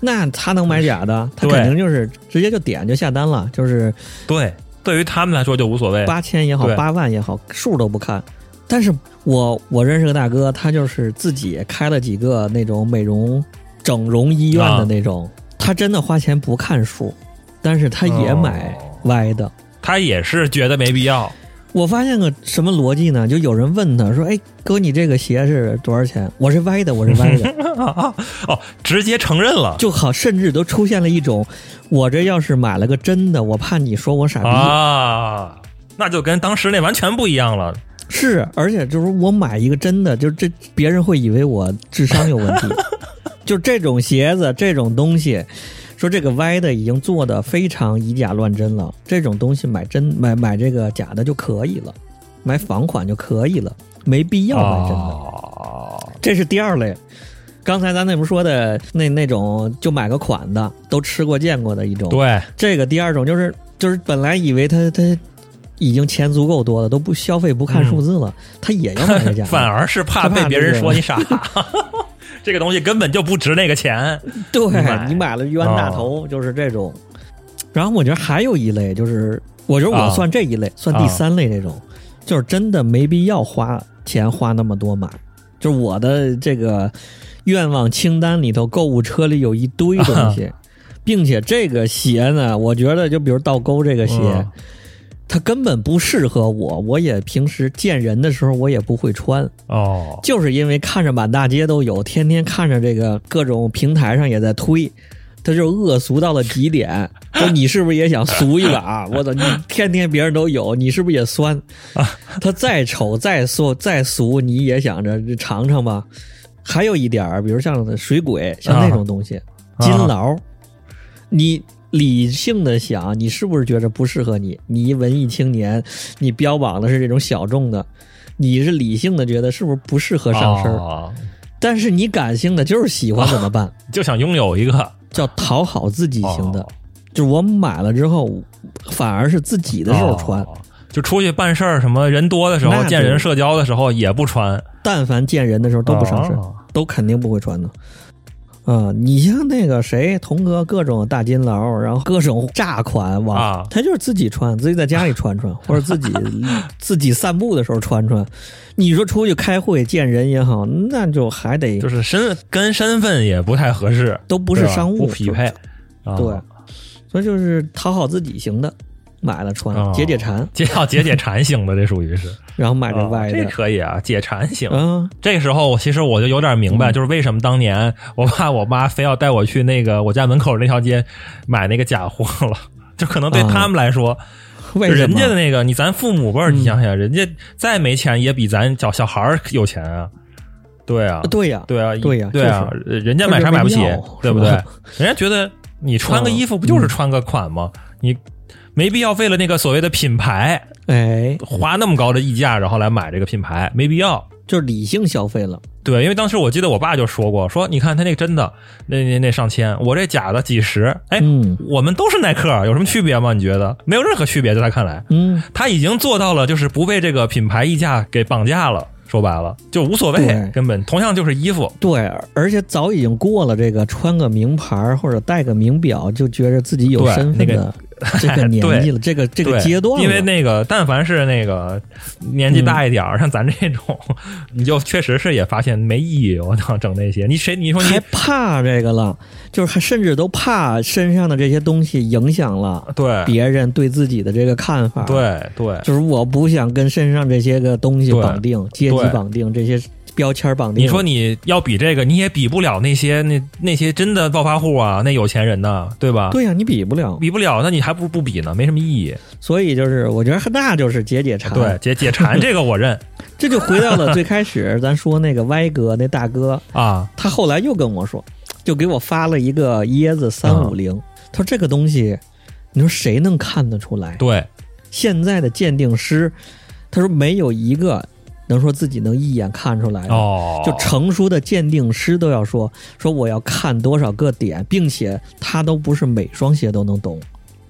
那他能买假的？他肯定就是直接就点就下单了，就是对，对于他们来说就无所谓。八千也好，八万也好，数都不看。但是我我认识个大哥，他就是自己开了几个那种美容整容医院的那种，他真的花钱不看数，但是他也买歪的。他也是觉得没必要。我发现个什么逻辑呢？就有人问他说：“哎，哥，你这个鞋是多少钱？”我是歪的，我是歪的，哦，直接承认了就好，甚至都出现了一种，我这要是买了个真的，我怕你说我傻逼。啊，那就跟当时那完全不一样了。是，而且就是我买一个真的，就这别人会以为我智商有问题。就这种鞋子，这种东西，说这个歪的已经做的非常以假乱真了。这种东西买真买买这个假的就可以了，买仿款就可以了，没必要买真的。哦，这是第二类。刚才咱那不是说的那那种就买个款的，都吃过见过的一种。，对，这个第二种就是就是本来以为他他已经钱足够多了，都不消费不看数字了，他也要买个假的。反而是怕被别人说你傻。这个东西根本就不值那个钱。对买你买了冤大头，就是这种。然后我觉得还有一类，就是我觉得我啊算这一类，算第三类这种，就是真的没必要花钱花那么多买。就是我的这个愿望清单里头，购物车里有一堆东西，并且这个鞋呢，我觉得就比如倒钩这个鞋，嗯它根本不适合我，我也平时见人的时候我也不会穿。哦，就是因为看着满大街都有，天天看着这个各种平台上也在推，它就恶俗到了极点。说你是不是也想俗一把？我操，你天天别人都有，你是不是也酸？它再丑再俗再俗，你也想着尝尝吧。还有一点儿，比如像水鬼，像那种东西，金劳，你。理性的想，你是不是觉得不适合你？你一文艺青年，你标榜的是这种小众的，你是理性的觉得是不是不适合上身但是你感性的就是喜欢怎么办？就想拥有一个。叫讨好自己型的，哦。就是我买了之后，反而是自己的时候穿。哦。就出去办事儿，什么人多的时候见人社交的时候也不穿，但凡见人的时候都不上身，哦。都肯定不会穿的。啊、你像那个谁，童哥各种大金劳，然后各种炸款哇，啊他就是自己穿，自己在家里穿穿，或者自己自己散步的时候穿穿。你说出去开会见人也好，那就还得就是身跟身份也不太合适，都不是商务不匹配。啊对，所以就是讨好自己型的，买了穿，哦解解馋，解要解解馋型的，这属于是。然后买这外这可以啊，解馋型。嗯，这个时候，其实我就有点明嗯白，就是为什么当年我爸我妈非要带我去那个我家门口那条街买那个假货了。就可能对他们来说，为人家的那个，你咱父母辈你想想，人家再没钱也比咱小小孩儿有钱啊。对啊，对呀，对啊，对呀对啊，人家买啥买不起对不对？人家觉得你穿个衣服不就是穿个款吗？你没必要为了那个所谓的品牌哎，花那么高的溢价，然后来买这个品牌，没必要。就是理性消费了，对，因为当时我记得我爸就说过，说你看他那个真的，那那那上千，我这假的几十，哎，嗯我们都是耐克，有什么区别吗？你觉得没有任何区别，在他看来，嗯，他已经做到了，就是不被这个品牌溢价给绑架了。说白了就无所谓，根本同样就是衣服。对，而且早已经过了这个穿个名牌儿或者戴个名表就觉得自己有身份那个的 这个 年纪了，这个这个阶段了，因为那个，但凡是那个年纪大一点儿，像咱这种，你就确实是也发现没意义。我操，整那些，你谁？你说还你怕这个了，就是还甚至都怕身上的这些东西影响了对别人对自己的这个看法。，对对就是我不想跟身上这些个东西绑定，阶级绑定这些标签绑定。你说你要比这个，你也比不了那些那那些真的暴发户啊，那有钱人呐，对吧？对呀、你比不了，比不了，那你还不如不比呢，没什么意义。所以就是我觉得那就是解解馋。对，解解馋 这个我认这就回到了最开始咱说那个歪哥那大哥，啊，他后来又跟我说，就给我发了一个椰子三五零，他说这个东西，你说谁能看得出来？对，现在的鉴定师，他说没有一个能说自己能一眼看出来的。哦，就成熟的鉴定师都要说说我要看多少个点，并且他都不是每双鞋都能懂。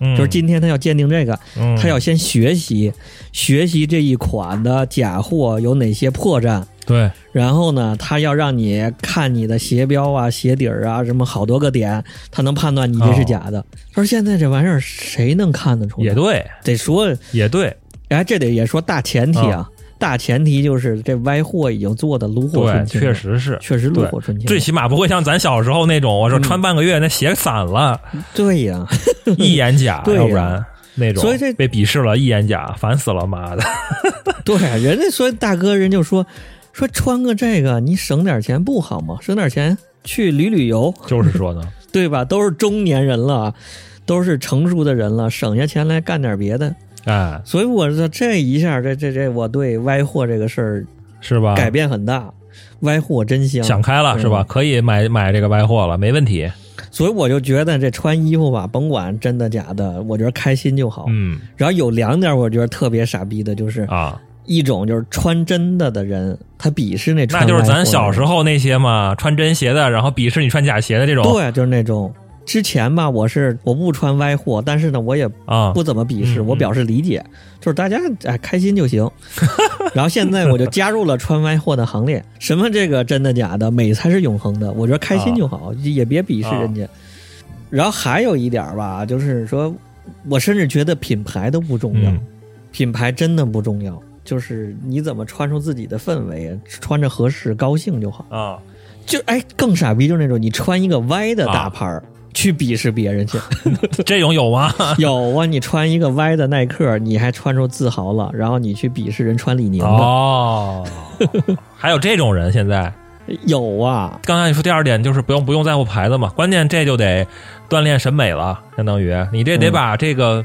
嗯。就是今天他要鉴定这个，嗯。他要先学习学习这一款的假货有哪些破绽，对。然后呢，他要让你看你的鞋标啊、鞋底儿啊，什么好多个点，他能判断你这是假的。他说现在这玩意儿谁能看得出来？也对。得说，也对。哎，这得也说大前提啊，大前提就是这歪货已经做的炉火对，纯青，确实是。确实炉火纯青。最起码不会像咱小时候那种，我说嗯穿半个月那鞋散了，对呀，一眼假，要不然那种，所以这被鄙视了，一眼假，烦死了，妈的！对，人家说大哥，人就说说穿个这个，你省点钱不好吗？省点钱去旅旅游，就是说呢，对吧？都是中年人了，都是成熟的人了，省下钱来干点别的。哎，所以我说这一下，这这这，我对歪货这个事儿是吧？改变很大。歪货真香，想开了是吧？嗯可以买买这个歪货了，没问题。所以我就觉得这穿衣服吧，甭管真的假的，我觉得开心就好。嗯然后有两点，我觉得特别傻逼的，就是啊，一种就是穿真的的人，他鄙视那那就是咱小时候那些嘛，穿真鞋的，然后鄙视你穿假鞋的这种。对，就是那种之前吧，我是我不穿歪货，但是呢，我也啊，不怎么鄙视，嗯我表示理解，就是大家哎开心就行。然后现在我就加入了穿歪货的行列，什么这个真的假的，美才是永恒的，我觉得开心就好，也别鄙视人家。然后还有一点吧，就是说我甚至觉得品牌都不重要，嗯品牌真的不重要。就是你怎么穿出自己的氛围，穿着合适、高兴就好。啊，就哎，更傻逼就是那种你穿一个歪的大牌儿、去鄙视别人去，这种有吗？有啊，你穿一个歪的耐克，你还穿出自豪了，然后你去鄙视人穿李宁的，哦，还有这种人现在。有啊，刚才你说第二点就是不用不用在乎牌子嘛，关键这就得锻炼审美了，相当于你这得嗯。把这个、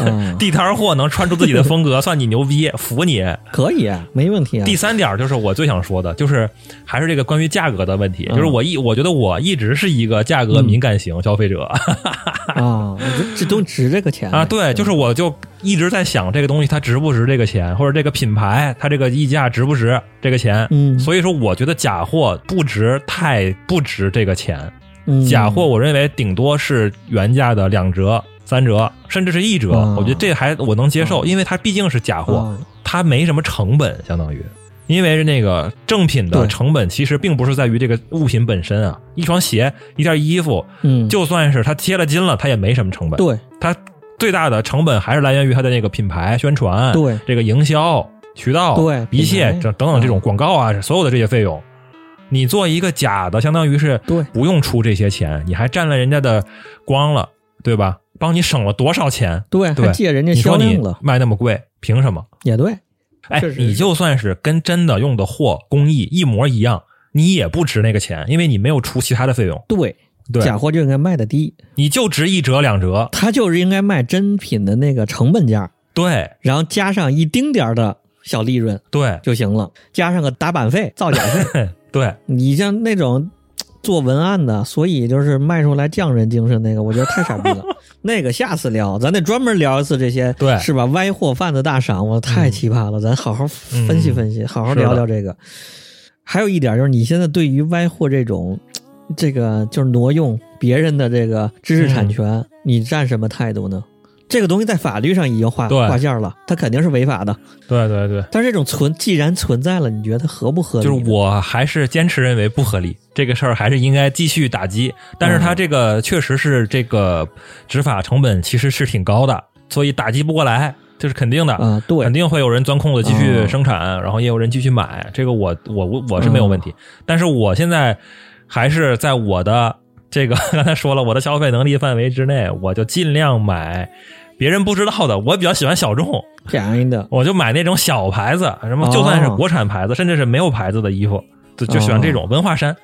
嗯，地摊货能穿出自己的风格，算你牛逼，服你。可以啊，没问题啊。第三点就是我最想说的，就是还是这个关于价格的问题，嗯。就是我一我觉得我一直是一个价格敏感型消费者、啊，这这都值这个钱。啊，对，就是我就一直在想这个东西它值不值这个钱，或者这个品牌它这个溢价值不值这个钱，嗯。所以说我觉得假货不值太不值这个钱，嗯。假货我认为顶多是原价的两折、三折，甚至是一折，啊我觉得这还我能接受，因为它毕竟是假货，啊它没什么成本，相当于。因为那个正品的成本其实并不是在于这个物品本身啊，一双鞋、一件衣服，嗯，就算是它贴了金了，它也没什么成本。对。它最大的成本还是来源于它的那个品牌宣传，对这个营销渠道，对一切品牌等等等这种广告啊，所有的这些费用，你做一个假的，相当于是对不用出这些钱，你还占了人家的光了，对吧？帮你省了多少钱？对，对还借人家销量了，卖那么贵，凭什么？也对，哎你就算是跟真的用的货工艺一模一样，你也不值那个钱，因为你没有出其他的费用。对，对，假货就应该卖的低，你就值一折两折。它就是应该卖真品的那个成本价，对然后加上一丁点儿的小利润对就行了，加上个打版费、造假费。对，你像那种做文案的，所以就是卖出来匠人精神那个，我觉得太傻逼了。那个下次聊，咱得专门聊一次这些，对是吧？歪货贩子大赏，我太奇葩了，咱好好分析分析，好好聊聊这个。还有一点就是，你现在对于歪货这种，这个就是挪用别人的这个知识产权，嗯你占什么态度呢？这个东西在法律上已经划划线了，它肯定是违法的。对对对，但是这种存既然存在了，你觉得它合不合理就？是我还是坚持认为不合理，这个事儿还是应该继续打击。但是它这个确实是这个执法成本其实是挺高的，所以打击不过来，这是肯定的。啊，对肯，定会有人钻空子继续哦生产，然后也有人继续买，这个我我我我是没有问题。嗯但是我现在还是在我的这个 刚才说了，我的消费能力范围之内，我就尽量买别人不知道的。我比较喜欢小众，便宜的。我就买那种小牌子，什么就算是国产牌子，甚至是没有牌子的衣服，就就喜欢这种文化衫。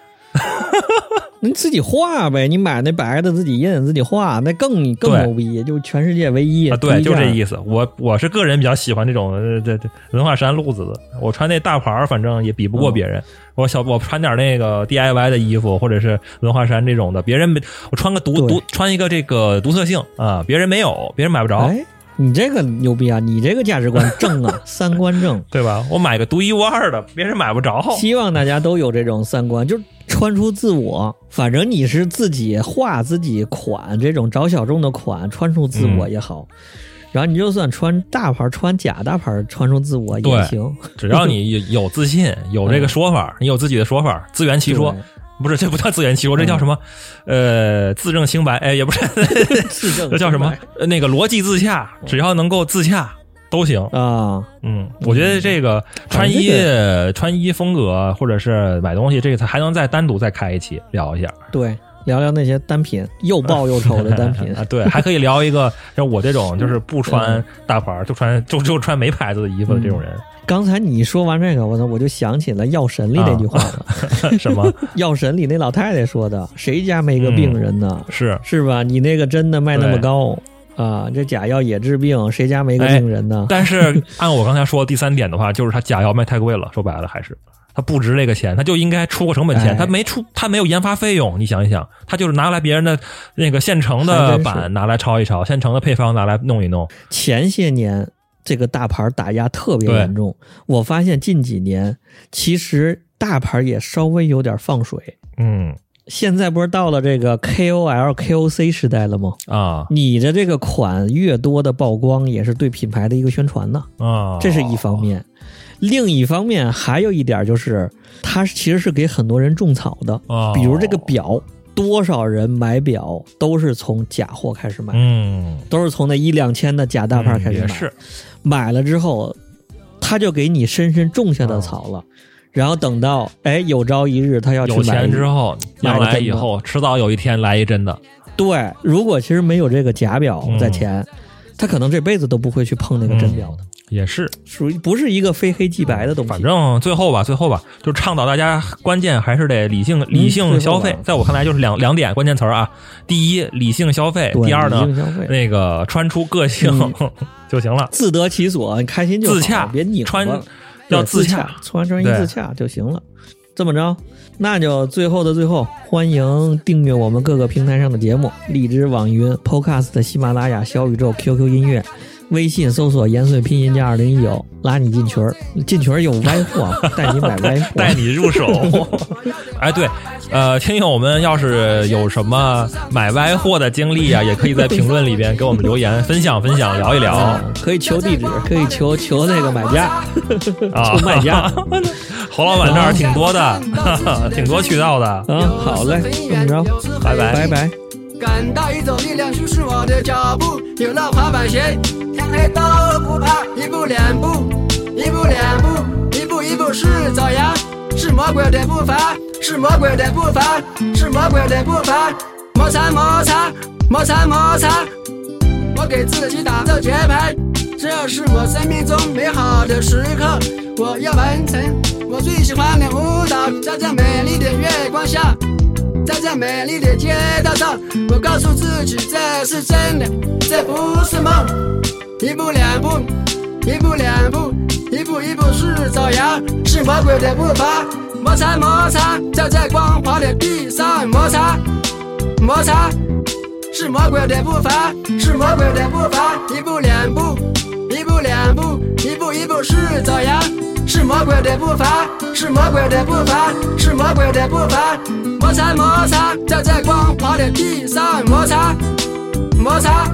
你自己画呗，你买那白的自己印自己画，那更更牛逼，就全世界唯一啊，对，就这。意思。我我是个人比较喜欢这种呃这这文化衫路子的。我穿那大牌儿，反正也比不过别人。我小我穿点那个 DIY 的衣服，或者是文化衫这种的，别人没我穿个独独穿一个这个独特性啊，别人没有，别人买不着，哎，你这个牛逼啊！你这个价值观正啊，三观正。对吧？我买个独一无二的，别人买不着。希望大家都有这种三观，就是穿出自我。反正你是自己画自己款，这种找小众的款，穿出自我也好。然后你就算穿大牌、穿假大牌，穿出自我也行。只要你有有自信，有这个说法，你有自己的说法，自圆其说对。不是，这不叫自圆其说，这叫什么？呃，自证清白。哎，也不是，自证这叫什么？呃那个逻辑自洽，只要能够自洽都行。啊？嗯，我觉得这个穿衣、穿衣风格或者是买东西，这个还能再单独再开一期聊一下。对，聊聊那些单品，又爆又丑的单品。啊，对，还可以聊一个像我这种就是不穿大牌儿，就穿就就穿没牌子的衣服的这种人，刚才你说完这个，我操，我就想起了《药神》里那句话了，什么？药神》里那老太太说的：“谁家没个病人呢？是。是吧？你那个真的卖那么高啊，这假药也治病，谁家没个病人呢？但是按我刚才说的第三点的话，就是他假药卖太贵了，说白了还是它不值这个钱，他就应该出个成本钱，哎它没出，他没有研发费用，你想一想，他就是拿来别人的那个现成的版拿来抄一抄，现成的配方拿来弄一弄，前些年这个大牌打压特别严重，我发现近几年其实大牌也稍微有点放水。嗯现在不是到了这个 KOL、KOC 时代了吗？啊你的这个款越多的曝光，也是对品牌的一个宣传呢。啊，这是一方面。另一方面，还有一点就是，它其实是给很多人种草的。哦。比如这个表，多少人买表都是从假货开始买，嗯，都是从那一两千的假大牌开始买。嗯是，买了之后，他就给你深深种下的草了。然后等到哎有朝一日他要去有钱之后，买来以后，迟早有一天来一真的，对，如果其实没有这个假表嗯。在前，他可能这辈子都不会去碰那个真表的，也是。属于不是一个非黑即白的东西。反正最后吧，最后吧，就是倡导大家，关键还是得理性理性消费。在我看来，就是两两点关键词儿啊。第一，理性消费；第二呢那个穿出个性嗯 就行了。自得其所，你开心就好自洽别拧巴穿要自洽洽，穿穿一自洽就行了。这么着，那就最后的最后，欢迎订阅我们各个平台上的节目：荔枝、网云、Podcast、喜马拉雅、小宇宙、QQ 音乐。微信搜索“延绥拼音加二零一九”，拉你进群儿。进群儿有歪货，带你买歪货。带你入手。哎，对，呃，听友们要是有什么买歪货的经历啊，也可以在评论里边给我们留言，分享分享，聊一聊。可以求地址，可以求求那个买家，啊，求卖家。侯老板这儿挺多的，挺多渠道的。啊，好嘞，这么着，拜拜拜拜。一种力量驱使我的脚步，有了滑板鞋，天黑都不怕。一步两步，一步两步，一步一步是爪牙，是魔鬼的步伐，是魔鬼的步伐，是魔鬼的步伐。摩擦摩擦摩擦摩擦，我给自己打着节拍，这是我生命中美好的时刻，我要完成我最喜欢的舞蹈，在这美丽的月光下。在这美丽的街道上，我告诉自己这是真的，这不是梦。一步两步，一步两步，一步一步是爪牙，是魔鬼的步伐。摩擦摩擦，在这光滑的地上摩擦摩擦，是魔鬼的步伐，是魔鬼的步伐。一步两步，一步两步，一步一步是爪牙。是魔鬼的步伐，是魔鬼的步伐，是魔鬼的步伐。摩擦摩擦，在这光滑的地上摩擦摩擦。